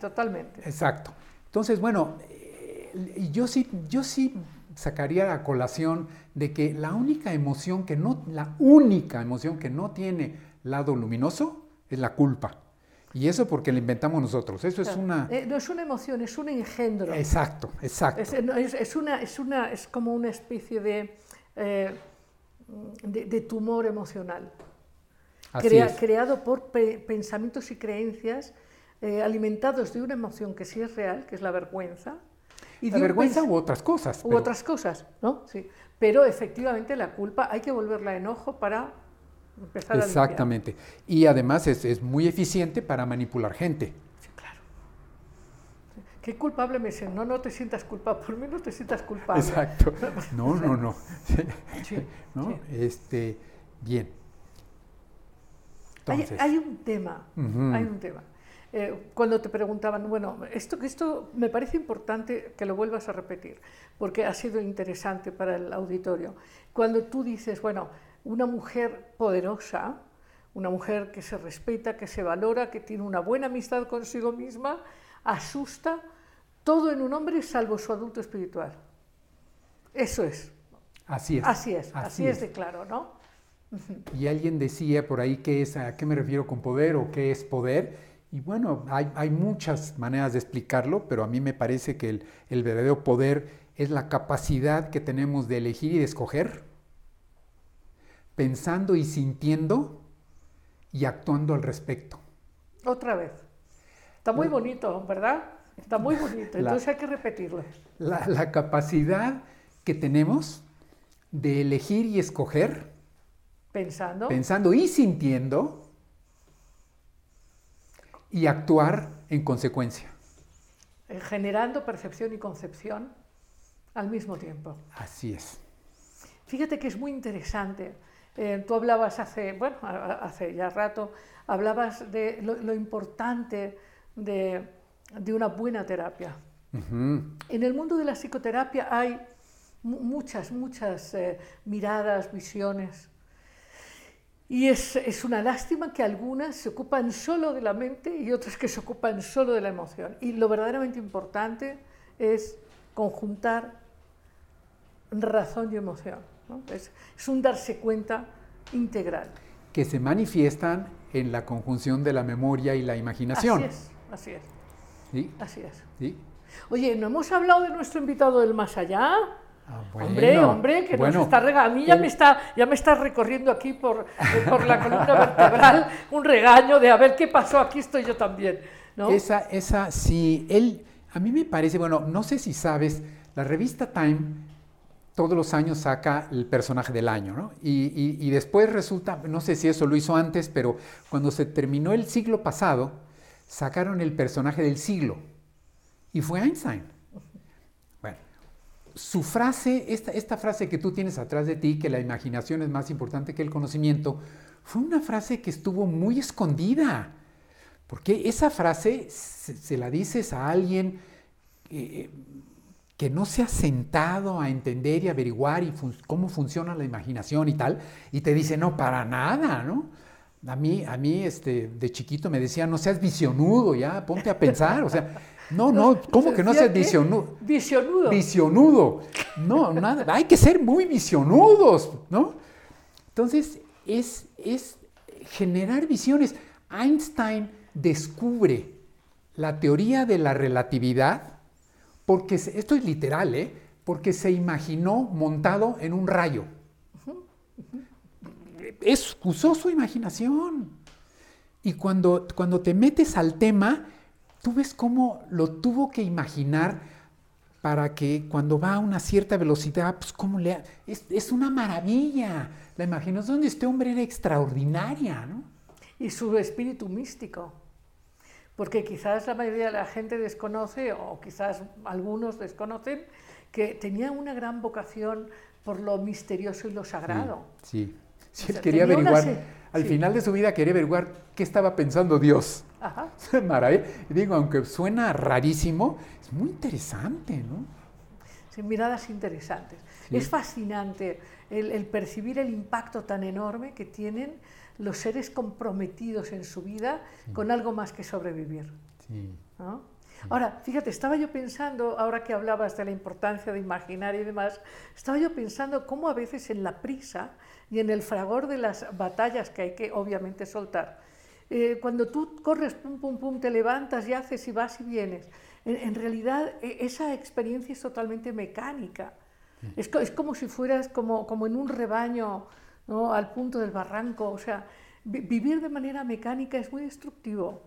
Totalmente. Exacto. Entonces, bueno, eh, yo sí, yo sí sacaría a colación de que la única emoción que no, la única emoción que no tiene lado luminoso es la culpa. Y eso porque la inventamos nosotros. Eso es una. Eh, no es una emoción, es un engendro. Exacto, exacto. Es, no, es- es una, es, una, es como una especie de, eh, de, de tumor emocional, crea- creado por pe- pensamientos y creencias eh, alimentados de una emoción que sí es real, que es la vergüenza. Y La vergüenza u otras cosas. u otras cosas, ¿no? Sí. Pero efectivamente la culpa hay que volverla enojo para empezar a limpiar. Exactamente. Y además es, es muy eficiente para manipular gente. Sí, claro. Qué culpable me siento. No, no te sientas culpable. Por mí no te sientas culpable. Exacto. [laughs] No, no, no. Sí, [laughs] ¿No? sí. Este, bien. Hay, Entonces, hay un tema, hay un tema. Eh, cuando te preguntaban, bueno, esto, esto me parece importante que lo vuelvas a repetir, porque ha sido interesante para el auditorio. Cuando tú dices, bueno, una mujer poderosa, una mujer que se respeta, que se valora, que tiene una buena amistad consigo misma, asusta todo en un hombre salvo su adulto espiritual. Eso es, así es. así es, así, es de claro, ¿no? Y alguien decía por ahí qué es, a qué me refiero con poder o qué es poder. Y bueno, hay, hay muchas maneras de explicarlo, pero a mí me parece que el, el verdadero poder es la capacidad que tenemos de elegir y de escoger, pensando y sintiendo y actuando al respecto. Otra vez. Está muy bonito, ¿verdad? Está muy bonito, La- entonces hay que repetirlo. La, la capacidad que tenemos de elegir y escoger, Pensando. pensando y sintiendo, y actuar en consecuencia. eh, generando percepción y concepción al mismo tiempo. Así es. Fíjate que es muy interesante. Eh, tú hablabas hace, bueno, hace ya rato, hablabas de lo, importante de, de, una buena terapia. En el mundo de la psicoterapia hay muchas, muchas eh, miradas, visiones. Y es, es, una lástima que algunas se ocupan solo de la mente y otras que se ocupan solo de la emoción. Y lo verdaderamente importante es conjuntar razón y emoción. Es, es, un darse cuenta integral. Que se manifiestan en la conjunción de la memoria y la imaginación. Así es, así es. ¿Sí? Así es. ¿Sí? Oye, ¿no hemos hablado de nuestro invitado del más allá? Ah, hombre, hombre, que nos está regañando. A mí ya, me está, ya me está recorriendo aquí por, por la columna vertebral [laughs] un regaño de a ver qué pasó, aquí estoy yo también. ¿no? Esa, esa, sí, él, a mí me parece, bueno, no sé si sabes, la revista Time todos los años saca el personaje del año, ¿no? Y, y, después resulta, no sé si eso lo hizo antes, pero cuando se terminó el siglo pasado, sacaron el personaje del siglo. Y fue Einstein su frase, esta, esta, frase que tú tienes atrás de ti, que la imaginación es más importante que el conocimiento, fue una frase que estuvo muy escondida. Porque esa frase se, la dices a alguien eh, que no se ha sentado a entender y averiguar y cómo funciona la imaginación y tal, y te dice, no, para nada, ¿no? A mí, a mí este, de chiquito me decía, no seas visionudo, ya, ponte a pensar, o sea, no, no, [laughs] ¿cómo que no seas visionudo? Visionudo. Visionudo. No, nada, hay que ser muy visionudos, ¿no? Entonces, es, es generar visiones. Einstein descubre la teoría de la relatividad, porque, esto es literal, ¿eh? porque se imaginó montado en un rayo. Es, usó su imaginación. Y cuando, cuando te metes al tema, tú ves cómo lo tuvo que imaginar para que cuando va a una cierta velocidad, pues cómo le... Es, es una maravilla. La imaginación de este hombre era extraordinaria, ¿no? Y su espíritu místico. Porque quizás la mayoría de la gente desconoce, o quizás algunos desconocen, que tenía una gran vocación por lo misterioso y lo sagrado. Sí, sí. Él quería averiguar, al final de su vida quería averiguar qué estaba pensando Dios. Ajá. [laughs] Maravilla. Digo, aunque suena rarísimo, es muy interesante, ¿no? Sí, miradas interesantes. Es fascinante el, percibir el impacto tan enorme que tienen los seres comprometidos en su vida con algo más que sobrevivir. Sí. Ahora, fíjate, estaba yo pensando, ahora que hablabas de la importancia de imaginar y demás, estaba yo pensando cómo a veces en la prisa y en el fragor de las batallas que hay que obviamente soltar, eh, cuando tú corres, pum, pum, pum, te levantas y haces y vas y vienes. En, realidad e, esa experiencia es totalmente mecánica. Es, es, como si fueras como, como en un rebaño ¿no? al punto del barranco. O sea, vivir de manera mecánica es muy destructivo.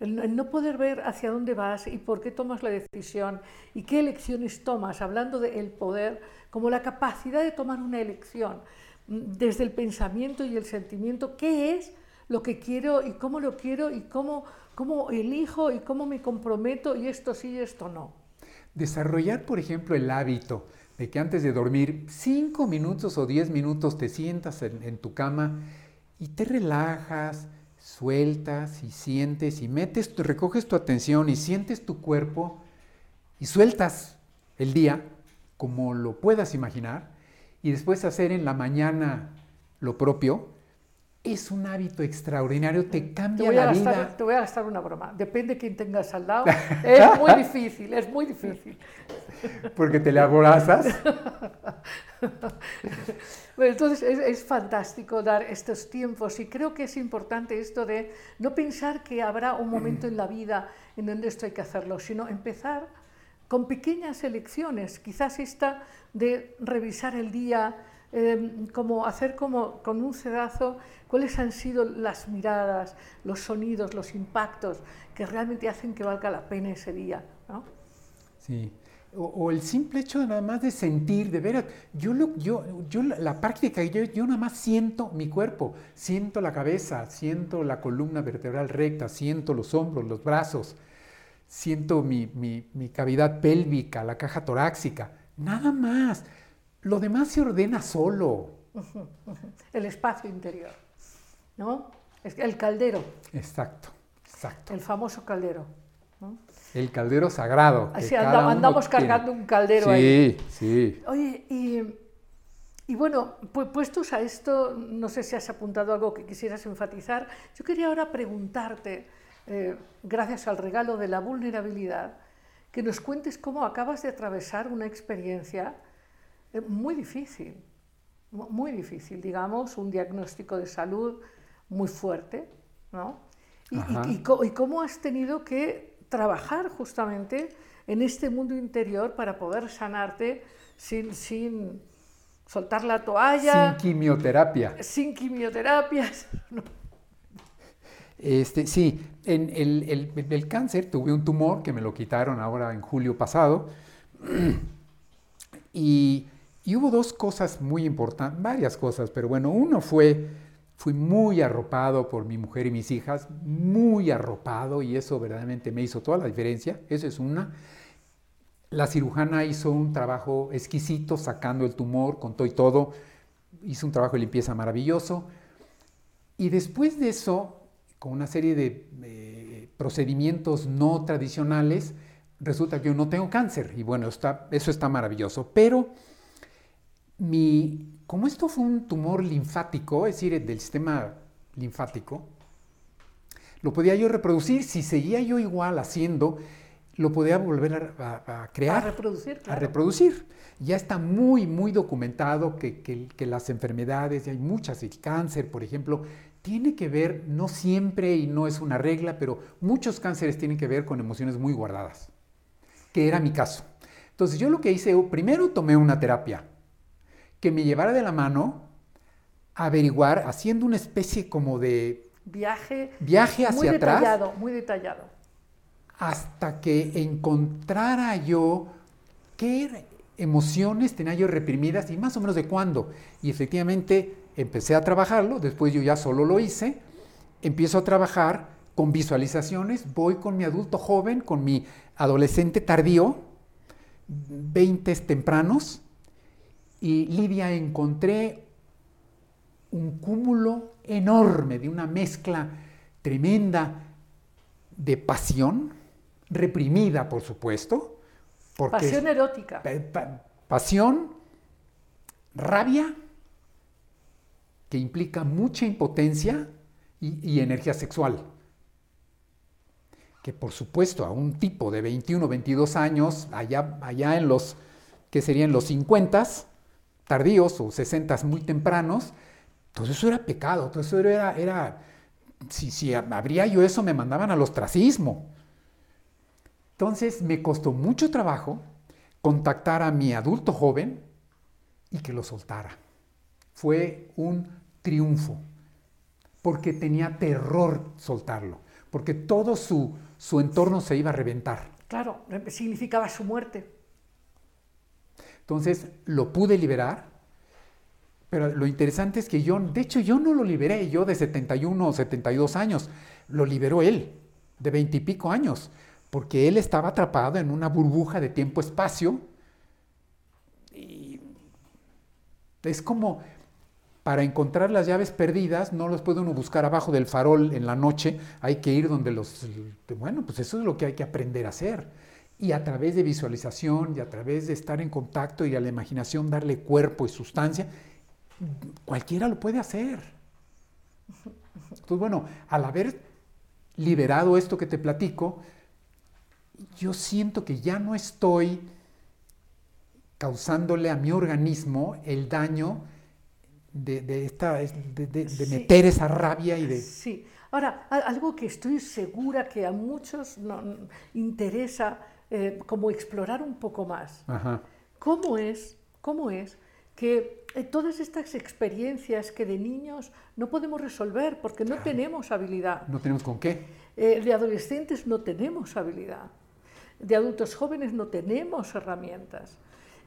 El, no poder ver hacia dónde vas y por qué tomas la decisión y qué elecciones tomas, hablando del poder como la capacidad de tomar una elección desde el pensamiento y el sentimiento, ¿qué es lo que quiero y cómo lo quiero y cómo, cómo elijo y cómo me comprometo y esto sí y esto no. Desarrollar, por ejemplo, el hábito de que antes de dormir, cinco minutos o diez minutos te sientas en, tu cama y te relajas, sueltas y sientes y metes, recoges tu atención y sientes tu cuerpo y sueltas el día como lo puedas imaginar y después hacer en la mañana lo propio, es un hábito extraordinario, te cambia la vida. Te voy a gastar una broma. Depende de quién tengas al lado. [laughs] Es muy difícil, es muy difícil. Porque te le abrazas. [laughs] bueno, entonces es, es, fantástico dar estos tiempos y creo que es importante esto de no pensar que habrá un momento en la vida en donde esto hay que hacerlo, sino empezar con pequeñas elecciones. Quizás esta de revisar el día, Em, como hacer como con un sedazo cuáles han sido las miradas, los sonidos, los impactos que realmente hacen que valga la pena ese día. ¿no? Sí. O, el simple hecho nada más de sentir, de ver, yo, lo, yo, yo la práctica, yo, yo nada más siento mi cuerpo, siento la cabeza, siento la columna vertebral recta, siento los hombros, los brazos, siento mi, mi, mi cavidad pélvica, la caja torácica, nada más. Lo demás se ordena solo. El espacio interior, ¿no? El caldero, Exacto, exacto. el famoso caldero. ¿no? El caldero sagrado. Así anda- andamos tiene. cargando un caldero sí, ahí. Sí, Oye, y, y bueno, pues puestos a esto, no sé si has apuntado algo que quisieras enfatizar. Yo quería ahora preguntarte, eh, gracias al regalo de la vulnerabilidad, que nos cuentes cómo acabas de atravesar una experiencia eh, muy difícil, mu- muy difícil, digamos, un diagnóstico de salud muy fuerte, ¿no? Y, y cómo has tenido que trabajar justamente en este mundo interior para poder sanarte sin, sin soltar la toalla, sin quimioterapia. sin, quimioterapias. [laughs] Este, sí, en el, el- cáncer tuve un tumor que me lo quitaron ahora en julio pasado. [clears throat] Y, y hubo dos cosas muy importantes, varias cosas, pero bueno, uno fue, fui muy arropado por mi mujer y mis hijas, muy arropado, y eso verdaderamente me hizo toda la diferencia. Eso es una. La cirujana hizo un trabajo exquisito sacando el tumor con todo y todo. Hizo un trabajo de limpieza maravilloso. Y después de eso, con una serie de eh, procedimientos no tradicionales, resulta que yo no tengo cáncer. Y bueno, está, eso está maravilloso. Pero mi, como esto fue un tumor linfático, es decir, del sistema linfático, lo podía yo reproducir. Si seguía yo igual haciendo, lo podía volver a, a- a crear A reproducir, a claro. reproducir. Ya está muy, muy documentado que, que- que las enfermedades, y hay muchas, el cáncer, por ejemplo, tiene que ver, no siempre y no es una regla, pero muchos cánceres tienen que ver con emociones muy guardadas, que era mi caso. Entonces yo lo que hice, primero tomé una terapia que me llevara de la mano a averiguar, haciendo una especie como de Viaje, viaje hacia muy atrás detallado, muy detallado. hasta que encontrara yo qué emociones tenía yo reprimidas y más o menos de cuándo. Y efectivamente empecé a trabajarlo, después yo ya solo lo hice, empiezo a trabajar con visualizaciones, voy con mi adulto joven, con mi adolescente tardío, 20 tempranos, y Lidia encontré un cúmulo enorme de una mezcla tremenda de pasión, reprimida por supuesto, porque Pasión erótica. pa- pa- pasión, rabia, que implica mucha impotencia y, energía sexual. Que por supuesto a un tipo de 21, 22 años, allá, allá en los, que serían los 50, tardíos o 60 muy tempranos, todo eso era pecado, todo eso era, era si, si habría yo eso me mandaban al ostracismo. Entonces me costó mucho trabajo contactar a mi adulto joven y que lo soltara. Fue un triunfo, porque tenía terror soltarlo, porque todo su, su entorno se iba a reventar. Claro, significaba su muerte. Entonces lo pude liberar, pero lo interesante es que yo, de hecho yo no lo liberé, yo de 71 o 72 años, lo liberó él, de 20 y pico años, porque él estaba atrapado en una burbuja de tiempo-espacio. Y es como para encontrar las llaves perdidas, no los puede uno buscar abajo del farol en la noche, hay que ir donde los... Bueno, pues eso es lo que hay que aprender a hacer. Y a través de visualización y a través de estar en contacto y a la imaginación darle cuerpo y sustancia, cualquiera lo puede hacer. Entonces, bueno, al haber liberado esto que te platico, yo siento que ya no estoy causándole a mi organismo el daño de, de esta, de, de- Sí. meter esa rabia y de... Sí. Ahora, algo que estoy segura que a muchos no, interesa eh, como explorar un poco más. Ajá. ¿Cómo es, cómo es que eh, todas estas experiencias que de niños no podemos resolver porque no tenemos habilidad? No tenemos con qué. Eh, de adolescentes no tenemos habilidad. De adultos jóvenes no tenemos herramientas.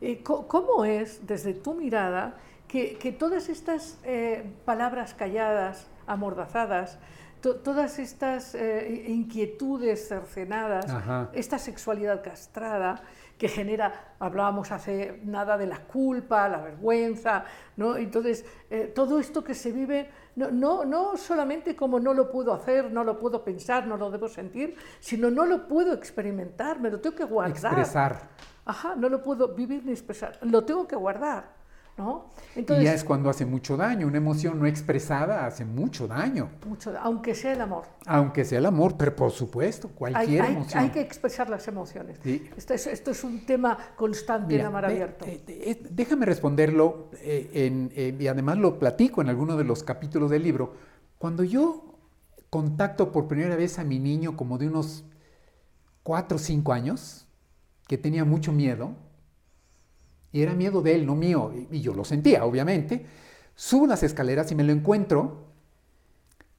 Eh, ¿Cómo es, desde tu mirada, que, que todas estas eh, palabras calladas, amordazadas, to- todas estas eh, inquietudes cercenadas, Ajá. esta sexualidad castrada que genera, hablábamos hace nada de la culpa, la vergüenza, ¿no? Entonces, eh, todo esto que se vive, no, no, no solamente como no lo puedo hacer, no lo puedo pensar, no lo debo sentir, sino no lo puedo experimentar, me lo tengo que guardar. Expresar. Ajá, no lo puedo vivir ni expresar, lo tengo que guardar, ¿no? y ya es cuando hace mucho daño. Una emoción no expresada hace mucho daño. mucho, aunque sea el amor. Aunque sea el amor, pero por supuesto, cualquier hay- emoción. hay que expresar las emociones. Sí. Esto, es, esto es un tema constante Mira, en Amar de- Abierto. eh, eh, déjame responderlo eh, en- eh, y además lo platico en alguno de los capítulos del libro. Cuando yo contacto por primera vez a mi niño como de unos 4 o 5 años, que tenía mucho miedo, y era miedo de él, no mío, y, yo lo sentía, obviamente, subo las escaleras y me lo encuentro,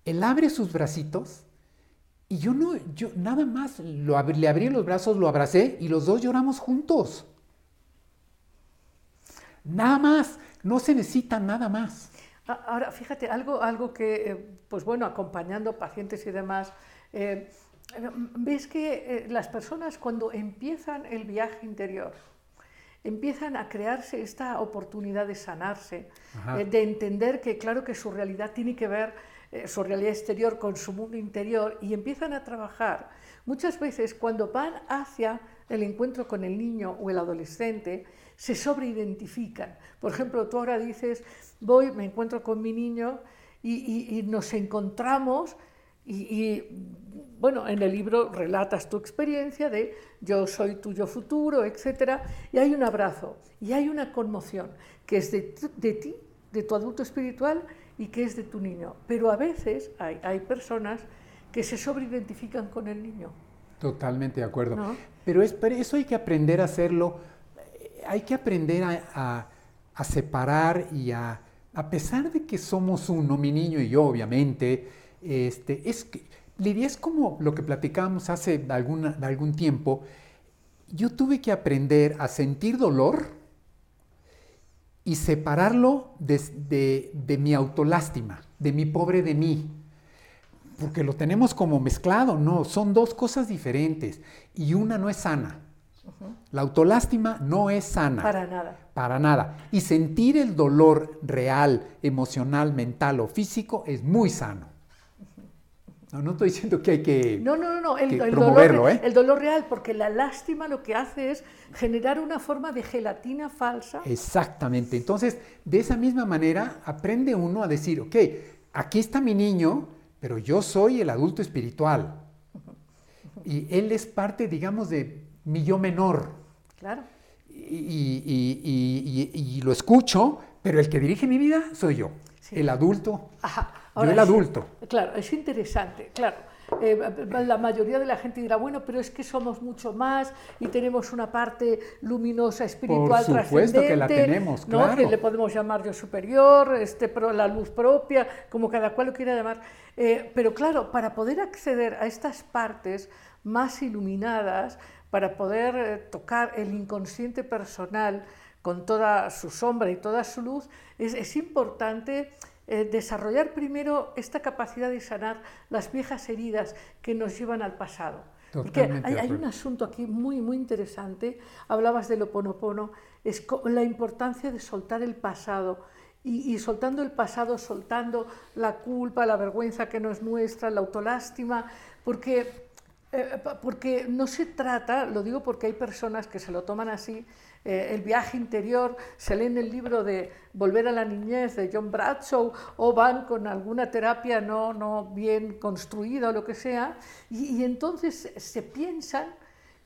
él abre sus bracitos y yo no, yo nada más le abrí los brazos, lo abracé y los dos lloramos juntos. Nada más, no se necesita nada más. A- Ahora, fíjate, algo, algo que, eh, pues bueno, acompañando pacientes y demás, eh, eh, ves que eh, las personas cuando empiezan el viaje interior, empiezan a crearse esta oportunidad de sanarse, eh, de entender que claro que su realidad tiene que ver, eh, su realidad exterior con su mundo interior y empiezan a trabajar. Muchas veces cuando van hacia el encuentro con el niño o el adolescente, se sobreidentifican. Por ejemplo, tú ahora dices, voy, me encuentro con mi niño y, y- y nos encontramos y, y, bueno, en el libro relatas tu experiencia de yo soy tuyo futuro, etcétera, y hay un abrazo y hay una conmoción que es de, de ti, de tu adulto espiritual y que es de tu niño. Pero a veces hay, hay personas que se sobreidentifican con el niño. Totalmente de acuerdo. ¿No? Pero es, pero eso hay que aprender a hacerlo, eh, hay que aprender a, a- a separar y a, a pesar de que somos uno, mi niño y yo, obviamente, este, es que, Lidia, es como lo que platicábamos hace alguna, algún tiempo, yo tuve que aprender a sentir dolor y separarlo de, de- de mi autolástima, de mi pobre de mí porque lo tenemos como mezclado, no, son dos cosas diferentes y una no es sana. La autolástima no es sana. Para nada. Para nada. Y sentir el dolor real, emocional, mental o físico es muy sano. No, no estoy diciendo que hay que... No, no, no, no. El, promoverlo, dolor, ¿eh? el dolor real, porque la lástima lo que hace es generar una forma de gelatina falsa. Exactamente. Entonces, de esa misma manera, aprende uno a decir, ok, aquí está mi niño, pero yo soy el adulto espiritual. Y él es parte, digamos, de mi yo menor. Claro. Y, y- y- y- y lo escucho, pero el que dirige mi vida soy yo, Sí. el adulto. Ajá. Yo el es- adulto. Claro, es interesante, claro. Eh, la mayoría de la gente dirá, bueno, pero es que somos mucho más y tenemos una parte luminosa, espiritual, Por supuesto que la trascendente, tenemos, ¿no? claro. que le podemos llamar yo superior, este, la luz propia, como cada cual lo quiera llamar. Eh, pero claro, para poder acceder a estas partes más iluminadas, para poder eh, tocar el inconsciente personal con toda su sombra y toda su luz, es, es importante eh, desarrollar primero esta capacidad de sanar las viejas heridas que nos llevan al pasado. Porque hay, un asunto aquí muy, muy interesante, hablabas del oponopono, es la importancia de soltar el pasado. Y, y soltando el pasado, soltando la culpa, la vergüenza que no es nuestra, la autolástima, porque eh, porque no se trata, lo digo porque hay personas que se lo toman así, eh, el viaje interior, se leen el libro de Volver a la niñez de John Bradshaw o van con alguna terapia no, no bien construida o lo que sea, y, y entonces se piensan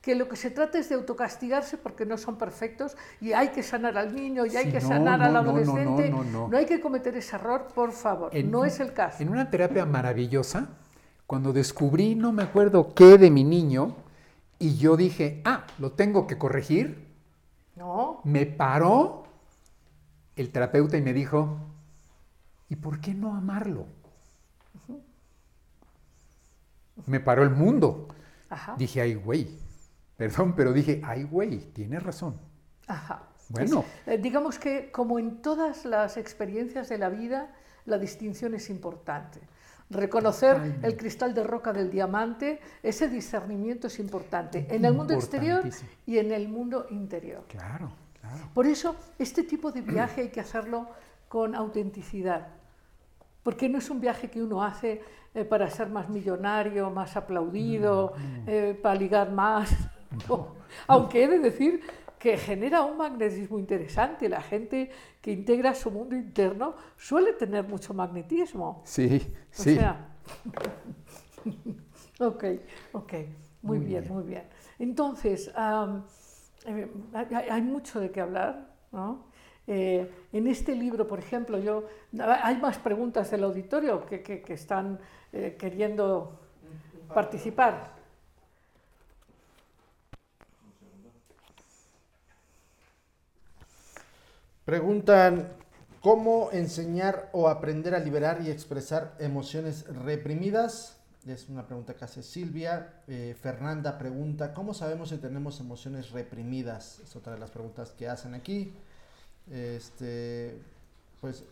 que lo que se trata es de autocastigarse porque no son perfectos y hay que sanar al niño y hay que no, sanar no, al no, no, adolescente. no, no, no. hay que cometer ese error, por favor. En no es el caso. En una terapia maravillosa, cuando descubrí, no me acuerdo qué de mi niño, y yo dije, ah, lo tengo que corregir, No, me paró el terapeuta y me dijo, ¿y por qué no amarlo? Me paró el mundo. ajá. Dije, ay, güey. Perdón, pero dije, ay, güey, tienes razón. Ajá. Bueno. Es- eh, digamos que como en todas las experiencias de la vida, la distinción es importante. Reconocer el cristal de roca del diamante, ese discernimiento es importante en el mundo exterior y en el mundo interior. Claro, claro. Por eso, este tipo de viaje hay que hacerlo con autenticidad, porque no es un viaje que uno hace eh, para ser más millonario, más aplaudido, eh, para ligar más. [laughs] No. Aunque he de decir que genera un magnetismo interesante. La gente que integra su mundo interno suele tener mucho magnetismo. Sí, O sí. sea, [laughs] ok, ok, muy, Muy bien, bien. muy bien. Entonces, eh, hay, hay- hay mucho de qué hablar, ¿no? Eh, en este libro, por ejemplo, yo hay más preguntas del auditorio que, que- que están eh, queriendo participar. Preguntan, ¿cómo enseñar o aprender a liberar y expresar emociones reprimidas? Es una pregunta que hace Silvia. Eh, Fernanda pregunta, ¿cómo sabemos si tenemos emociones reprimidas? Es otra de las preguntas que hacen aquí. Este, pues,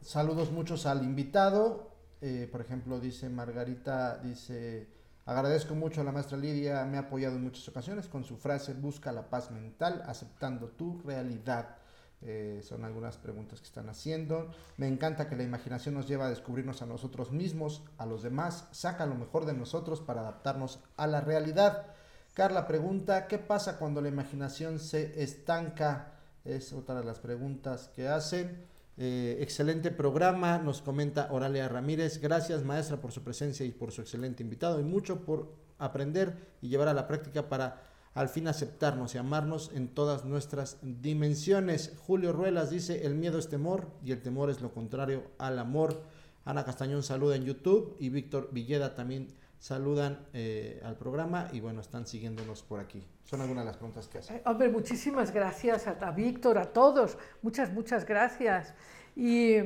saludos muchos al invitado. Eh, por ejemplo, dice Margarita, dice, agradezco mucho a la maestra Lidia, me ha apoyado en muchas ocasiones con su frase, busca la paz mental, aceptando tu realidad. Eh, son algunas preguntas que están haciendo. Me encanta que la imaginación nos lleva a descubrirnos a nosotros mismos, a los demás, saca lo mejor de nosotros para adaptarnos a la realidad. Carla pregunta, ¿qué pasa cuando la imaginación se estanca? Es otra de las preguntas que hacen. Eh, excelente programa, nos comenta Oralia Ramírez. Gracias maestra por su presencia y por su excelente invitado y mucho por aprender y llevar a la práctica para al fin aceptarnos y amarnos en todas nuestras dimensiones. Julio Ruelas dice, el miedo es temor y el temor es lo contrario al amor. Ana Castañón saluda en YouTube y Víctor Villeda también saludan eh, al programa y bueno, están siguiéndonos por aquí. Son algunas de las preguntas que hacen. Eh, Hombre, muchísimas gracias a, a Víctor, a todos. Muchas, muchas gracias. Y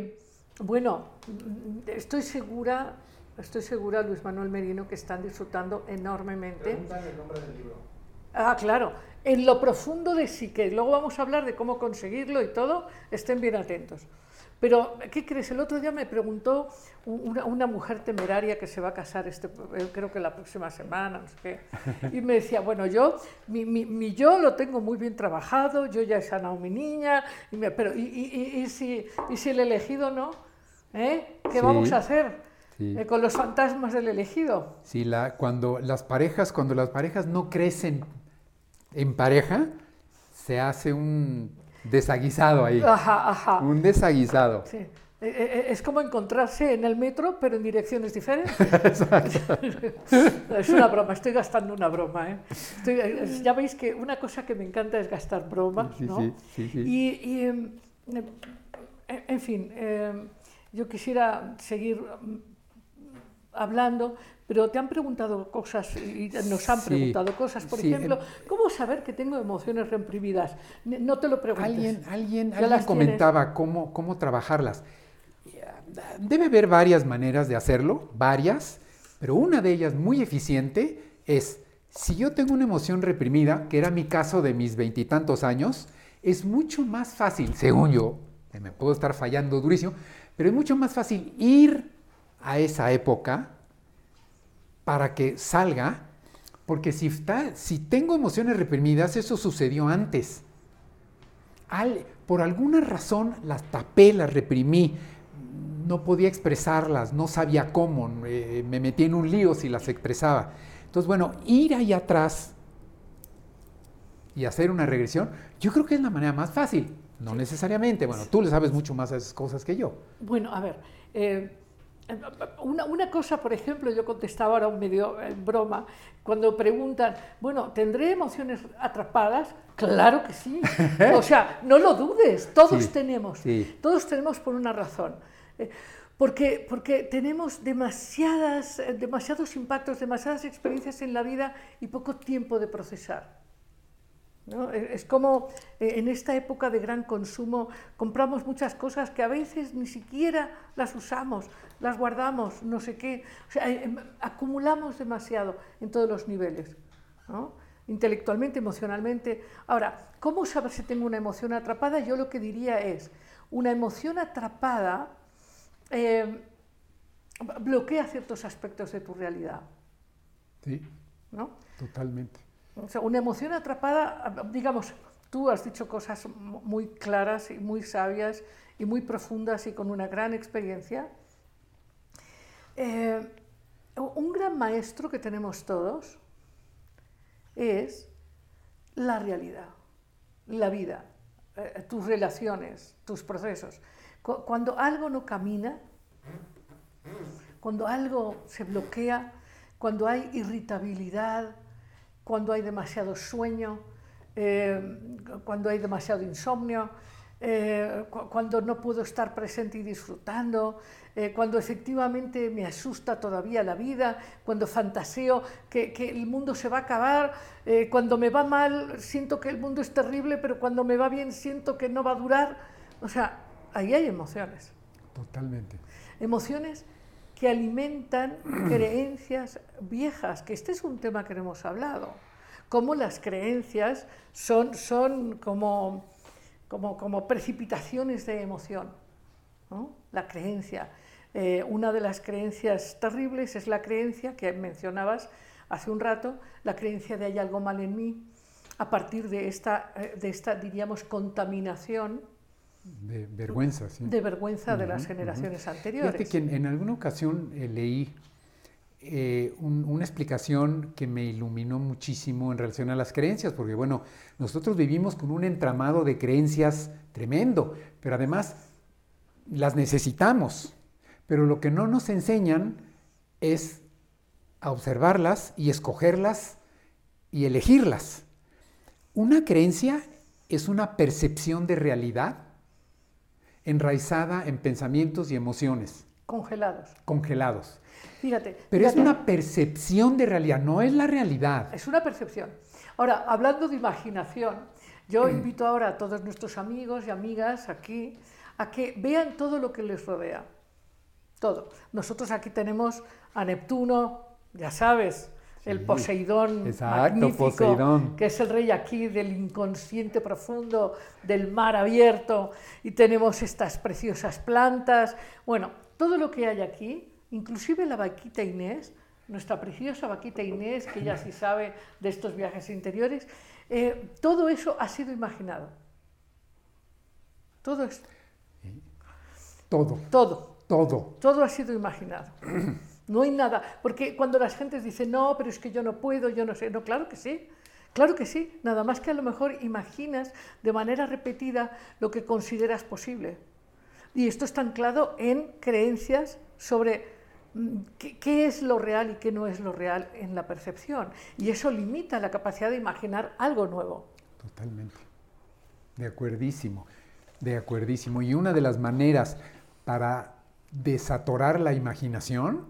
bueno, estoy segura, estoy segura, Luis Manuel Merino, que están disfrutando enormemente. Preguntan el nombre del libro. Ah, claro. En lo profundo de sí, que luego vamos a hablar de cómo conseguirlo y todo, estén bien atentos. Pero, ¿qué crees? El otro día me preguntó una, una mujer temeraria que se va a casar, este, eh, creo que la próxima semana, no sé qué, y me decía, bueno, yo, mi, mi- mi yo lo tengo muy bien trabajado, yo ya he sanado mi niña, y me- pero ¿y, y- y- y si, y si el elegido no? ¿Eh? ¿Qué Sí, vamos a hacer sí. eh, con los fantasmas del elegido? Sí, la, cuando las parejas, cuando las parejas no crecen en pareja, se hace un desaguisado ahí. Ajá, ajá. Un desaguisado. Sí. Eh, eh, Es como encontrarse en el metro, pero en direcciones diferentes. [laughs] es una broma, estoy gastando una broma. ¿eh? Estoy- eh, ya veis que una cosa que me encanta es gastar bromas, Sí, ¿no? sí, sí, sí. Y, y, em, em, en fin, em, yo quisiera seguir hablando, pero te han preguntado cosas y nos han Sí, preguntado cosas. Por sí, ejemplo, em- ¿cómo saber que tengo emociones reprimidas? No te lo preguntes. Alguien, alguien, alguien comentaba cómo, cómo trabajarlas. Debe haber varias maneras de hacerlo, varias, pero una de ellas muy eficiente es, si yo tengo una emoción reprimida, que era mi caso de mis veintitantos años, es mucho más fácil, según yo, me puedo estar fallando durísimo, pero es mucho más fácil ir a esa época para que salga, porque si, está, si tengo emociones reprimidas, eso sucedió antes. Al- por alguna razón las tapé, las reprimí, no podía expresarlas, no sabía cómo, eh, me metí en un lío si las expresaba. Entonces, bueno, ir ahí atrás y hacer una regresión, yo creo que es la manera más fácil. No necesariamente, bueno, tú le sabes mucho más a esas cosas que yo. Bueno, a ver, eh, una, una cosa, por ejemplo, yo contestaba ahora un medio en broma, cuando preguntan, bueno, ¿tendré emociones atrapadas? Claro que sí. [laughs] O sea, no lo dudes, todos Sí, tenemos, sí. todos tenemos por una razón. Eh, Porque, porque tenemos demasiadas, eh, demasiados impactos, demasiadas experiencias en la vida y poco tiempo de procesar. ¿No? Es como eh, en esta época de gran consumo compramos muchas cosas que a veces ni siquiera las usamos, las guardamos, no sé qué. O sea, eh, acumulamos demasiado en todos los niveles, ¿no? intelectualmente, emocionalmente. Ahora, ¿cómo saber si tengo una emoción atrapada? Yo lo que diría es, una emoción atrapada eh, bloquea ciertos aspectos de tu realidad. Sí, ¿no? totalmente. O sea, una emoción atrapada, digamos, tú has dicho cosas muy claras y muy sabias y muy profundas y con una gran experiencia. Eh, un gran maestro que tenemos todos es la realidad, la vida, eh, tus relaciones, tus procesos. Cuando algo no camina, cuando algo se bloquea, cuando hay irritabilidad, cuando hay demasiado sueño, eh, cuando hay demasiado insomnio, eh, cuando no puedo estar presente y disfrutando, eh, cuando efectivamente me asusta todavía la vida, cuando fantaseo que, que el mundo se va a acabar, cuando me va mal siento que el mundo es terrible, pero cuando me va bien siento que no va a durar. O sea, ahí hay emociones. Totalmente. Emociones que alimentan [clears throat] creencias viejas, que este es un tema que hemos hablado, cómo las creencias son, son como, como, como precipitaciones de emoción. La creencia. Eh, una de las creencias terribles es la creencia que mencionabas hace un rato, la creencia de hay algo mal en mí, a partir de esta, eh, de esta diríamos, contaminación de vergüenza, sí. De vergüenza de las generaciones anteriores. Fíjate que en, alguna ocasión eh, leí eh, una explicación que me iluminó muchísimo en relación a las creencias, porque bueno, nosotros vivimos con un entramado de creencias tremendo, pero además las necesitamos. Pero lo que no nos enseñan es a observarlas y escogerlas y elegirlas. Una creencia es una percepción de realidad enraizada en pensamientos y emociones. Congelados. Congelados. Fíjate. Pero es una percepción de realidad, no es la realidad. Es una percepción. Ahora, hablando de imaginación, yo mm. invito ahora a todos nuestros amigos y amigas aquí a que vean todo lo que les rodea. Todo. Nosotros aquí tenemos a Neptuno, ya sabes, el Poseidón magnífico, que es el rey aquí del inconsciente profundo, del mar abierto, y tenemos estas preciosas plantas. Bueno, todo lo que hay aquí, inclusive la vaquita Inés, nuestra preciosa vaquita Inés, que ya sí sabe de estos viajes interiores, eh, todo eso ha sido imaginado. Todo esto. Todo. Todo. Todo. Todo ha sido imaginado. [clears throat] No hay nada, porque cuando las gentes dicen, no, pero es que yo no puedo, yo no sé, no, claro que sí, claro que sí, nada más que a lo mejor imaginas de manera repetida lo que consideras posible. Y esto está anclado en creencias sobre mm, qué, es lo real y qué no es lo real en la percepción. Y eso limita la capacidad de imaginar algo nuevo. Totalmente. De acuerdísimo, de acuerdísimo. Y una de las maneras para desatorar la imaginación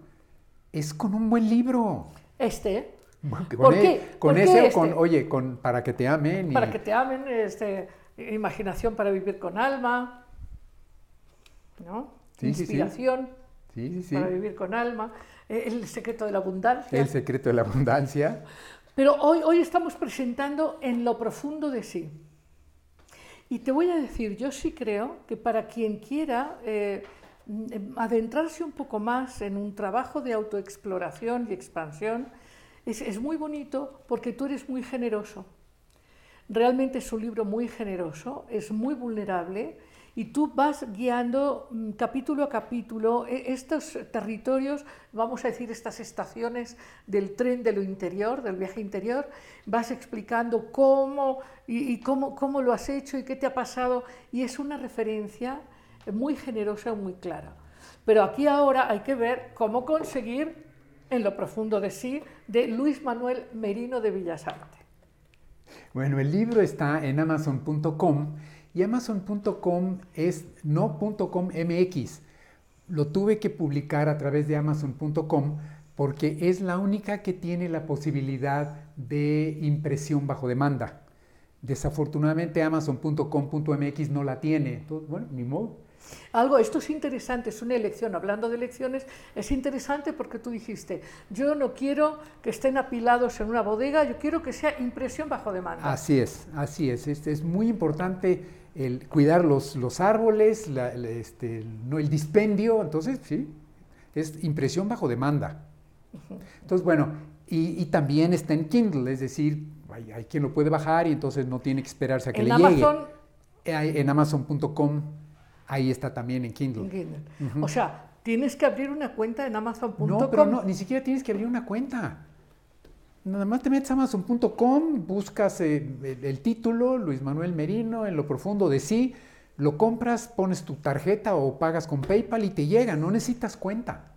es con un buen libro. Este. con ¿Por e- qué? Con ese o con, este? oye, con para que te amen. Para que te amen, este, imaginación para vivir con alma, ¿no? Inspiración sí, sí. para vivir con alma, e, el secreto de la abundancia. El secreto de la abundancia. Pero hoy, hoy estamos presentando en lo profundo de sí. Y te voy a decir, yo sí creo que para quien quiera eh, adentrarse un poco más en un trabajo de autoexploración y expansión es, muy bonito porque tú eres muy generoso. Realmente es un libro muy generoso, es muy vulnerable y tú vas guiando mm, capítulo a capítulo e, estos territorios, vamos a decir estas estaciones del tren de lo interior, del viaje interior, vas explicando cómo y cómo, cómo lo has hecho y qué te ha pasado y es una referencia muy generosa, muy clara. Pero aquí ahora hay que ver cómo conseguir en lo profundo de sí de Luis Manuel Merino de Villasarte. Bueno, el libro está en amazon.com y amazon.com es no .com.mx. Lo tuve que publicar a través de amazon.com porque es la única que tiene la posibilidad de impresión bajo demanda. Desafortunadamente amazon.com.mx no la tiene. bueno, ni modo. Algo, esto es interesante, es una elección. Hablando de elecciones, es interesante porque tú dijiste, yo no quiero que estén apilados en una bodega, yo quiero que sea impresión bajo demanda. Así es, así es. Este, es muy importante el cuidar los, los árboles, este, no el dispendio, entonces sí, es impresión bajo demanda. Entonces, bueno, y, y también está en Kindle, es decir, hay, hay quien lo puede bajar y entonces no tiene que esperarse a que En le Amazon, llegue. Eh, En amazon.com, ahí está también en Kindle. en Kindle. O sea, tienes que abrir una cuenta en amazon.com. No, pero no, ni siquiera tienes que abrir una cuenta. Nada más te metes a amazon.com, buscas eh, el, el título, Luis Manuel Merino, en lo profundo de sí, lo compras, pones tu tarjeta o pagas con PayPal y te llega, no necesitas cuenta.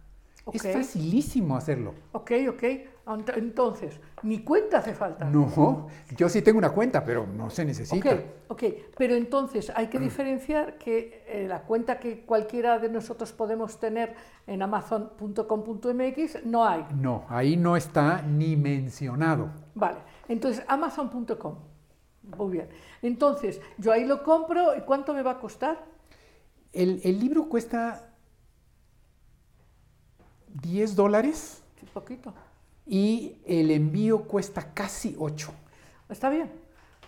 Ok. Es facilísimo hacerlo. Ok, ok. Ent- Entonces, ni cuenta hace falta. No, yo sí tengo una cuenta, pero no se Ok, necesita. ok, pero entonces hay que diferenciar que eh, la cuenta que cualquiera de nosotros podemos tener en amazon.com.mx no hay. No, ahí no está ni mencionado. Vale, entonces amazon.com. Muy bien. Entonces, yo ahí lo compro y ¿cuánto me va a costar? El, el libro cuesta 10 dólares Sí, poquito. y el envío cuesta casi 8. Está bien.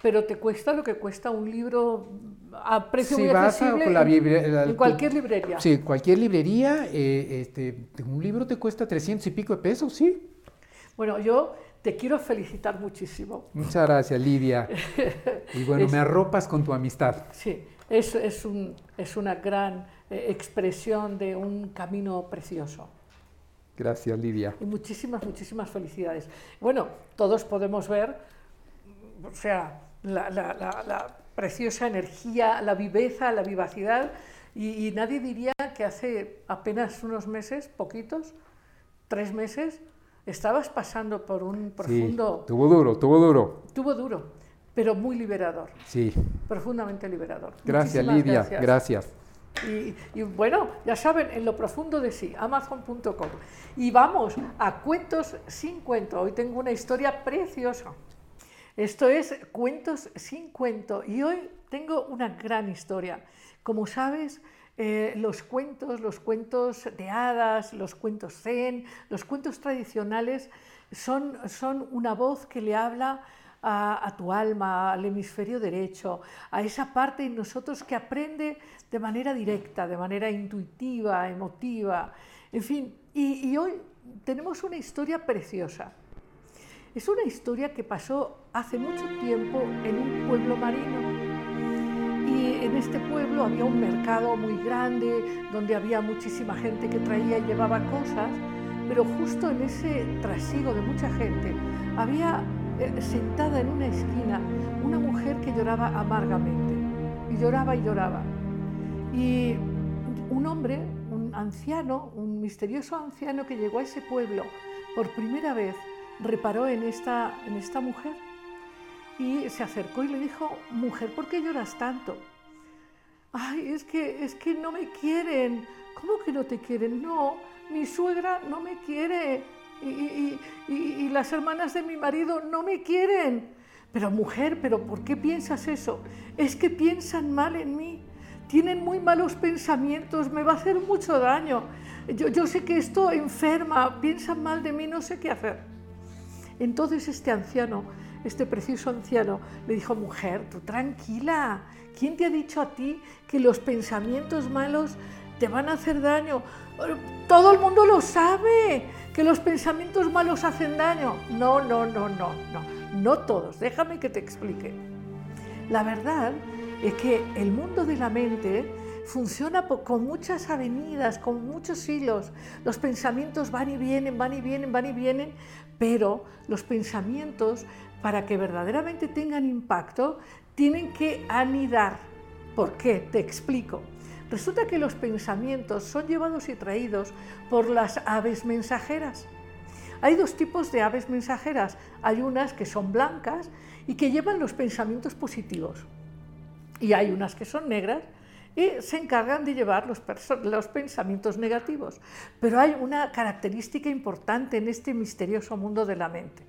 Pero te cuesta lo que cuesta un libro a precio Si muy vas a accesible la en- libre- la- en cualquier librería. Sí, cualquier librería, eh, este, un libro te cuesta 300 y pico de pesos, sí. Bueno, yo te quiero felicitar muchísimo. Muchas gracias, Lidia. Y bueno, Es- [laughs] me arropas con tu amistad. Sí, es, es, un- es una gran eh, expresión de un camino precioso. Gracias, Lidia. Y muchísimas, muchísimas felicidades. Bueno, todos podemos ver, o sea, la, la- la- la preciosa energía, la viveza, la vivacidad, y, y nadie diría que hace apenas unos meses, poquitos, tres meses, estabas pasando por un Sí, profundo... tuvo duro, tuvo duro. Tuvo duro, pero muy liberador, Sí, profundamente liberador. gracias, Muchísimas Lidia. gracias. Gracias. Y, bueno, ya saben, en lo profundo de sí, amazon.com. Y vamos a Cuentos sin cuento. Hoy tengo una historia preciosa. Esto es Cuentos sin cuento. Y hoy tengo una gran historia. Como sabes, eh, los cuentos, los cuentos de hadas, los cuentos zen, los cuentos tradicionales son, son una voz que le habla a, tu alma, al hemisferio derecho, a esa parte en nosotros que aprende de manera directa, de manera intuitiva, emotiva, en fin. Y, y hoy tenemos una historia preciosa. Es una historia que pasó hace mucho tiempo en un pueblo marino. Y en este pueblo había un mercado muy grande donde había muchísima gente que traía y llevaba cosas, pero justo en ese trasiego de mucha gente había sentada en una esquina una mujer que lloraba amargamente. Y lloraba y lloraba. Y un hombre, un anciano, un misterioso anciano que llegó a ese pueblo por primera vez, reparó en esta, en esta mujer y se acercó y le dijo, mujer, ¿por qué lloras tanto? Ay, es que, es que no me quieren. ¿Cómo que no te quieren? No, mi suegra no me quiere y, las hermanas de mi marido no me quieren. Pero mujer, ¿pero por qué piensas eso? Es que piensan mal en mí. Tienen muy malos pensamientos, me va a hacer mucho daño. Yo, yo sé que esto enferma, piensan mal de mí, no sé qué hacer. Entonces este anciano, este precioso anciano, le dijo, mujer, tú tranquila, ¿quién te ha dicho a ti que los pensamientos malos te van a hacer daño? Todo el mundo lo sabe, que los pensamientos malos hacen daño. No, no, no, no, no, no todos, déjame que te explique. La verdad es que el mundo de la mente funciona con muchas avenidas, con muchos hilos. Los pensamientos van y vienen, van y vienen, van y vienen, pero los pensamientos, para que verdaderamente tengan impacto, tienen que anidar. ¿Por qué? Te explico. Resulta que los pensamientos son llevados y traídos por las aves mensajeras. Hay dos tipos de aves mensajeras. Hay unas que son blancas y que llevan los pensamientos positivos. Y hay unas que son negras y se encargan de llevar los, pensamientos negativos. Pero hay una característica importante en este misterioso mundo de la mente.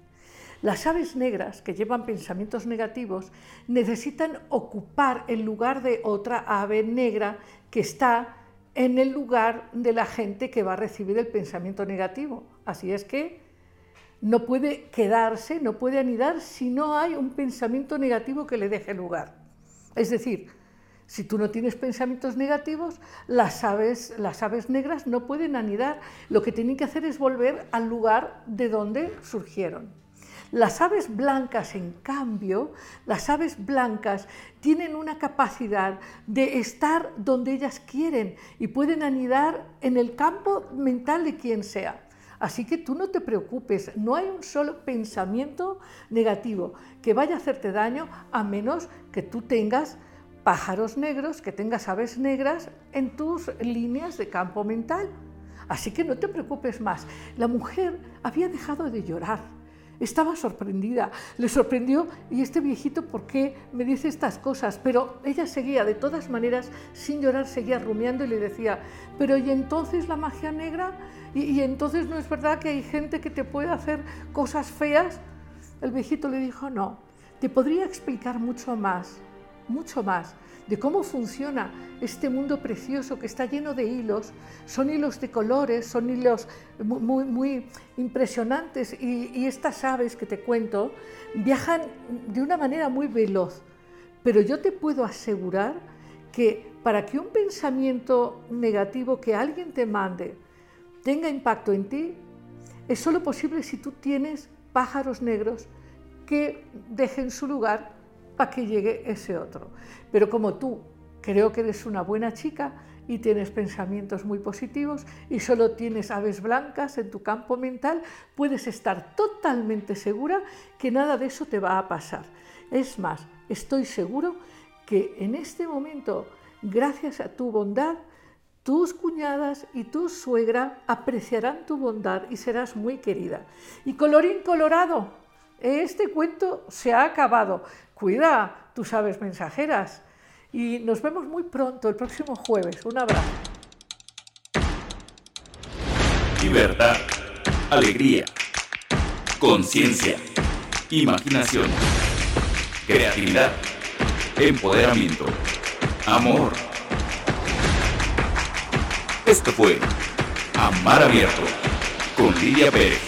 Las aves negras que llevan pensamientos negativos necesitan ocupar el lugar de otra ave negra que está en el lugar de la gente que va a recibir el pensamiento negativo. Así es que no puede quedarse, no puede anidar si no hay un pensamiento negativo que le deje lugar. Es decir, Si tú no tienes pensamientos negativos, las aves, las aves negras no pueden anidar. Lo que tienen que hacer es volver al lugar de donde surgieron. Las aves blancas, en cambio, las aves blancas tienen una capacidad de estar donde ellas quieren y pueden anidar en el campo mental de quien sea. Así que tú no te preocupes, no hay un solo pensamiento negativo que vaya a hacerte daño a menos que tú tengas pájaros negros, que tengas aves negras en tus líneas de campo mental. Así que no te preocupes más. La mujer había dejado de llorar estaba sorprendida, le sorprendió, ¿y este viejito por qué me dice estas cosas? Pero ella seguía, de todas maneras, sin llorar, seguía rumiando y le decía, pero ¿y entonces la magia negra? ¿Y, entonces no es verdad que hay gente que te puede hacer cosas feas? El viejito le dijo, no, te podría explicar mucho más, mucho más de cómo funciona este mundo precioso que está lleno de hilos. Son hilos de colores, son hilos muy, impresionantes y, y estas aves que te cuento viajan de una manera muy veloz. Pero yo te puedo asegurar que para que un pensamiento negativo que alguien te mande tenga impacto en ti, es solo posible si tú tienes pájaros negros que dejen su lugar para que llegue ese otro. Pero como tú creo que eres una buena chica y tienes pensamientos muy positivos y solo tienes aves blancas en tu campo mental, puedes estar totalmente segura que nada de eso te va a pasar. Es más, estoy seguro que en este momento, gracias a tu bondad, tus cuñadas y tu suegra apreciarán tu bondad y serás muy querida. Y colorín colorado, este cuento se ha acabado. Cuida tus aves mensajeras. Y nos vemos muy pronto, el próximo jueves. Un abrazo. Libertad, alegría, conciencia, imaginación, creatividad, empoderamiento, amor. Esto fue Amar Abierto con Lidia Pérez.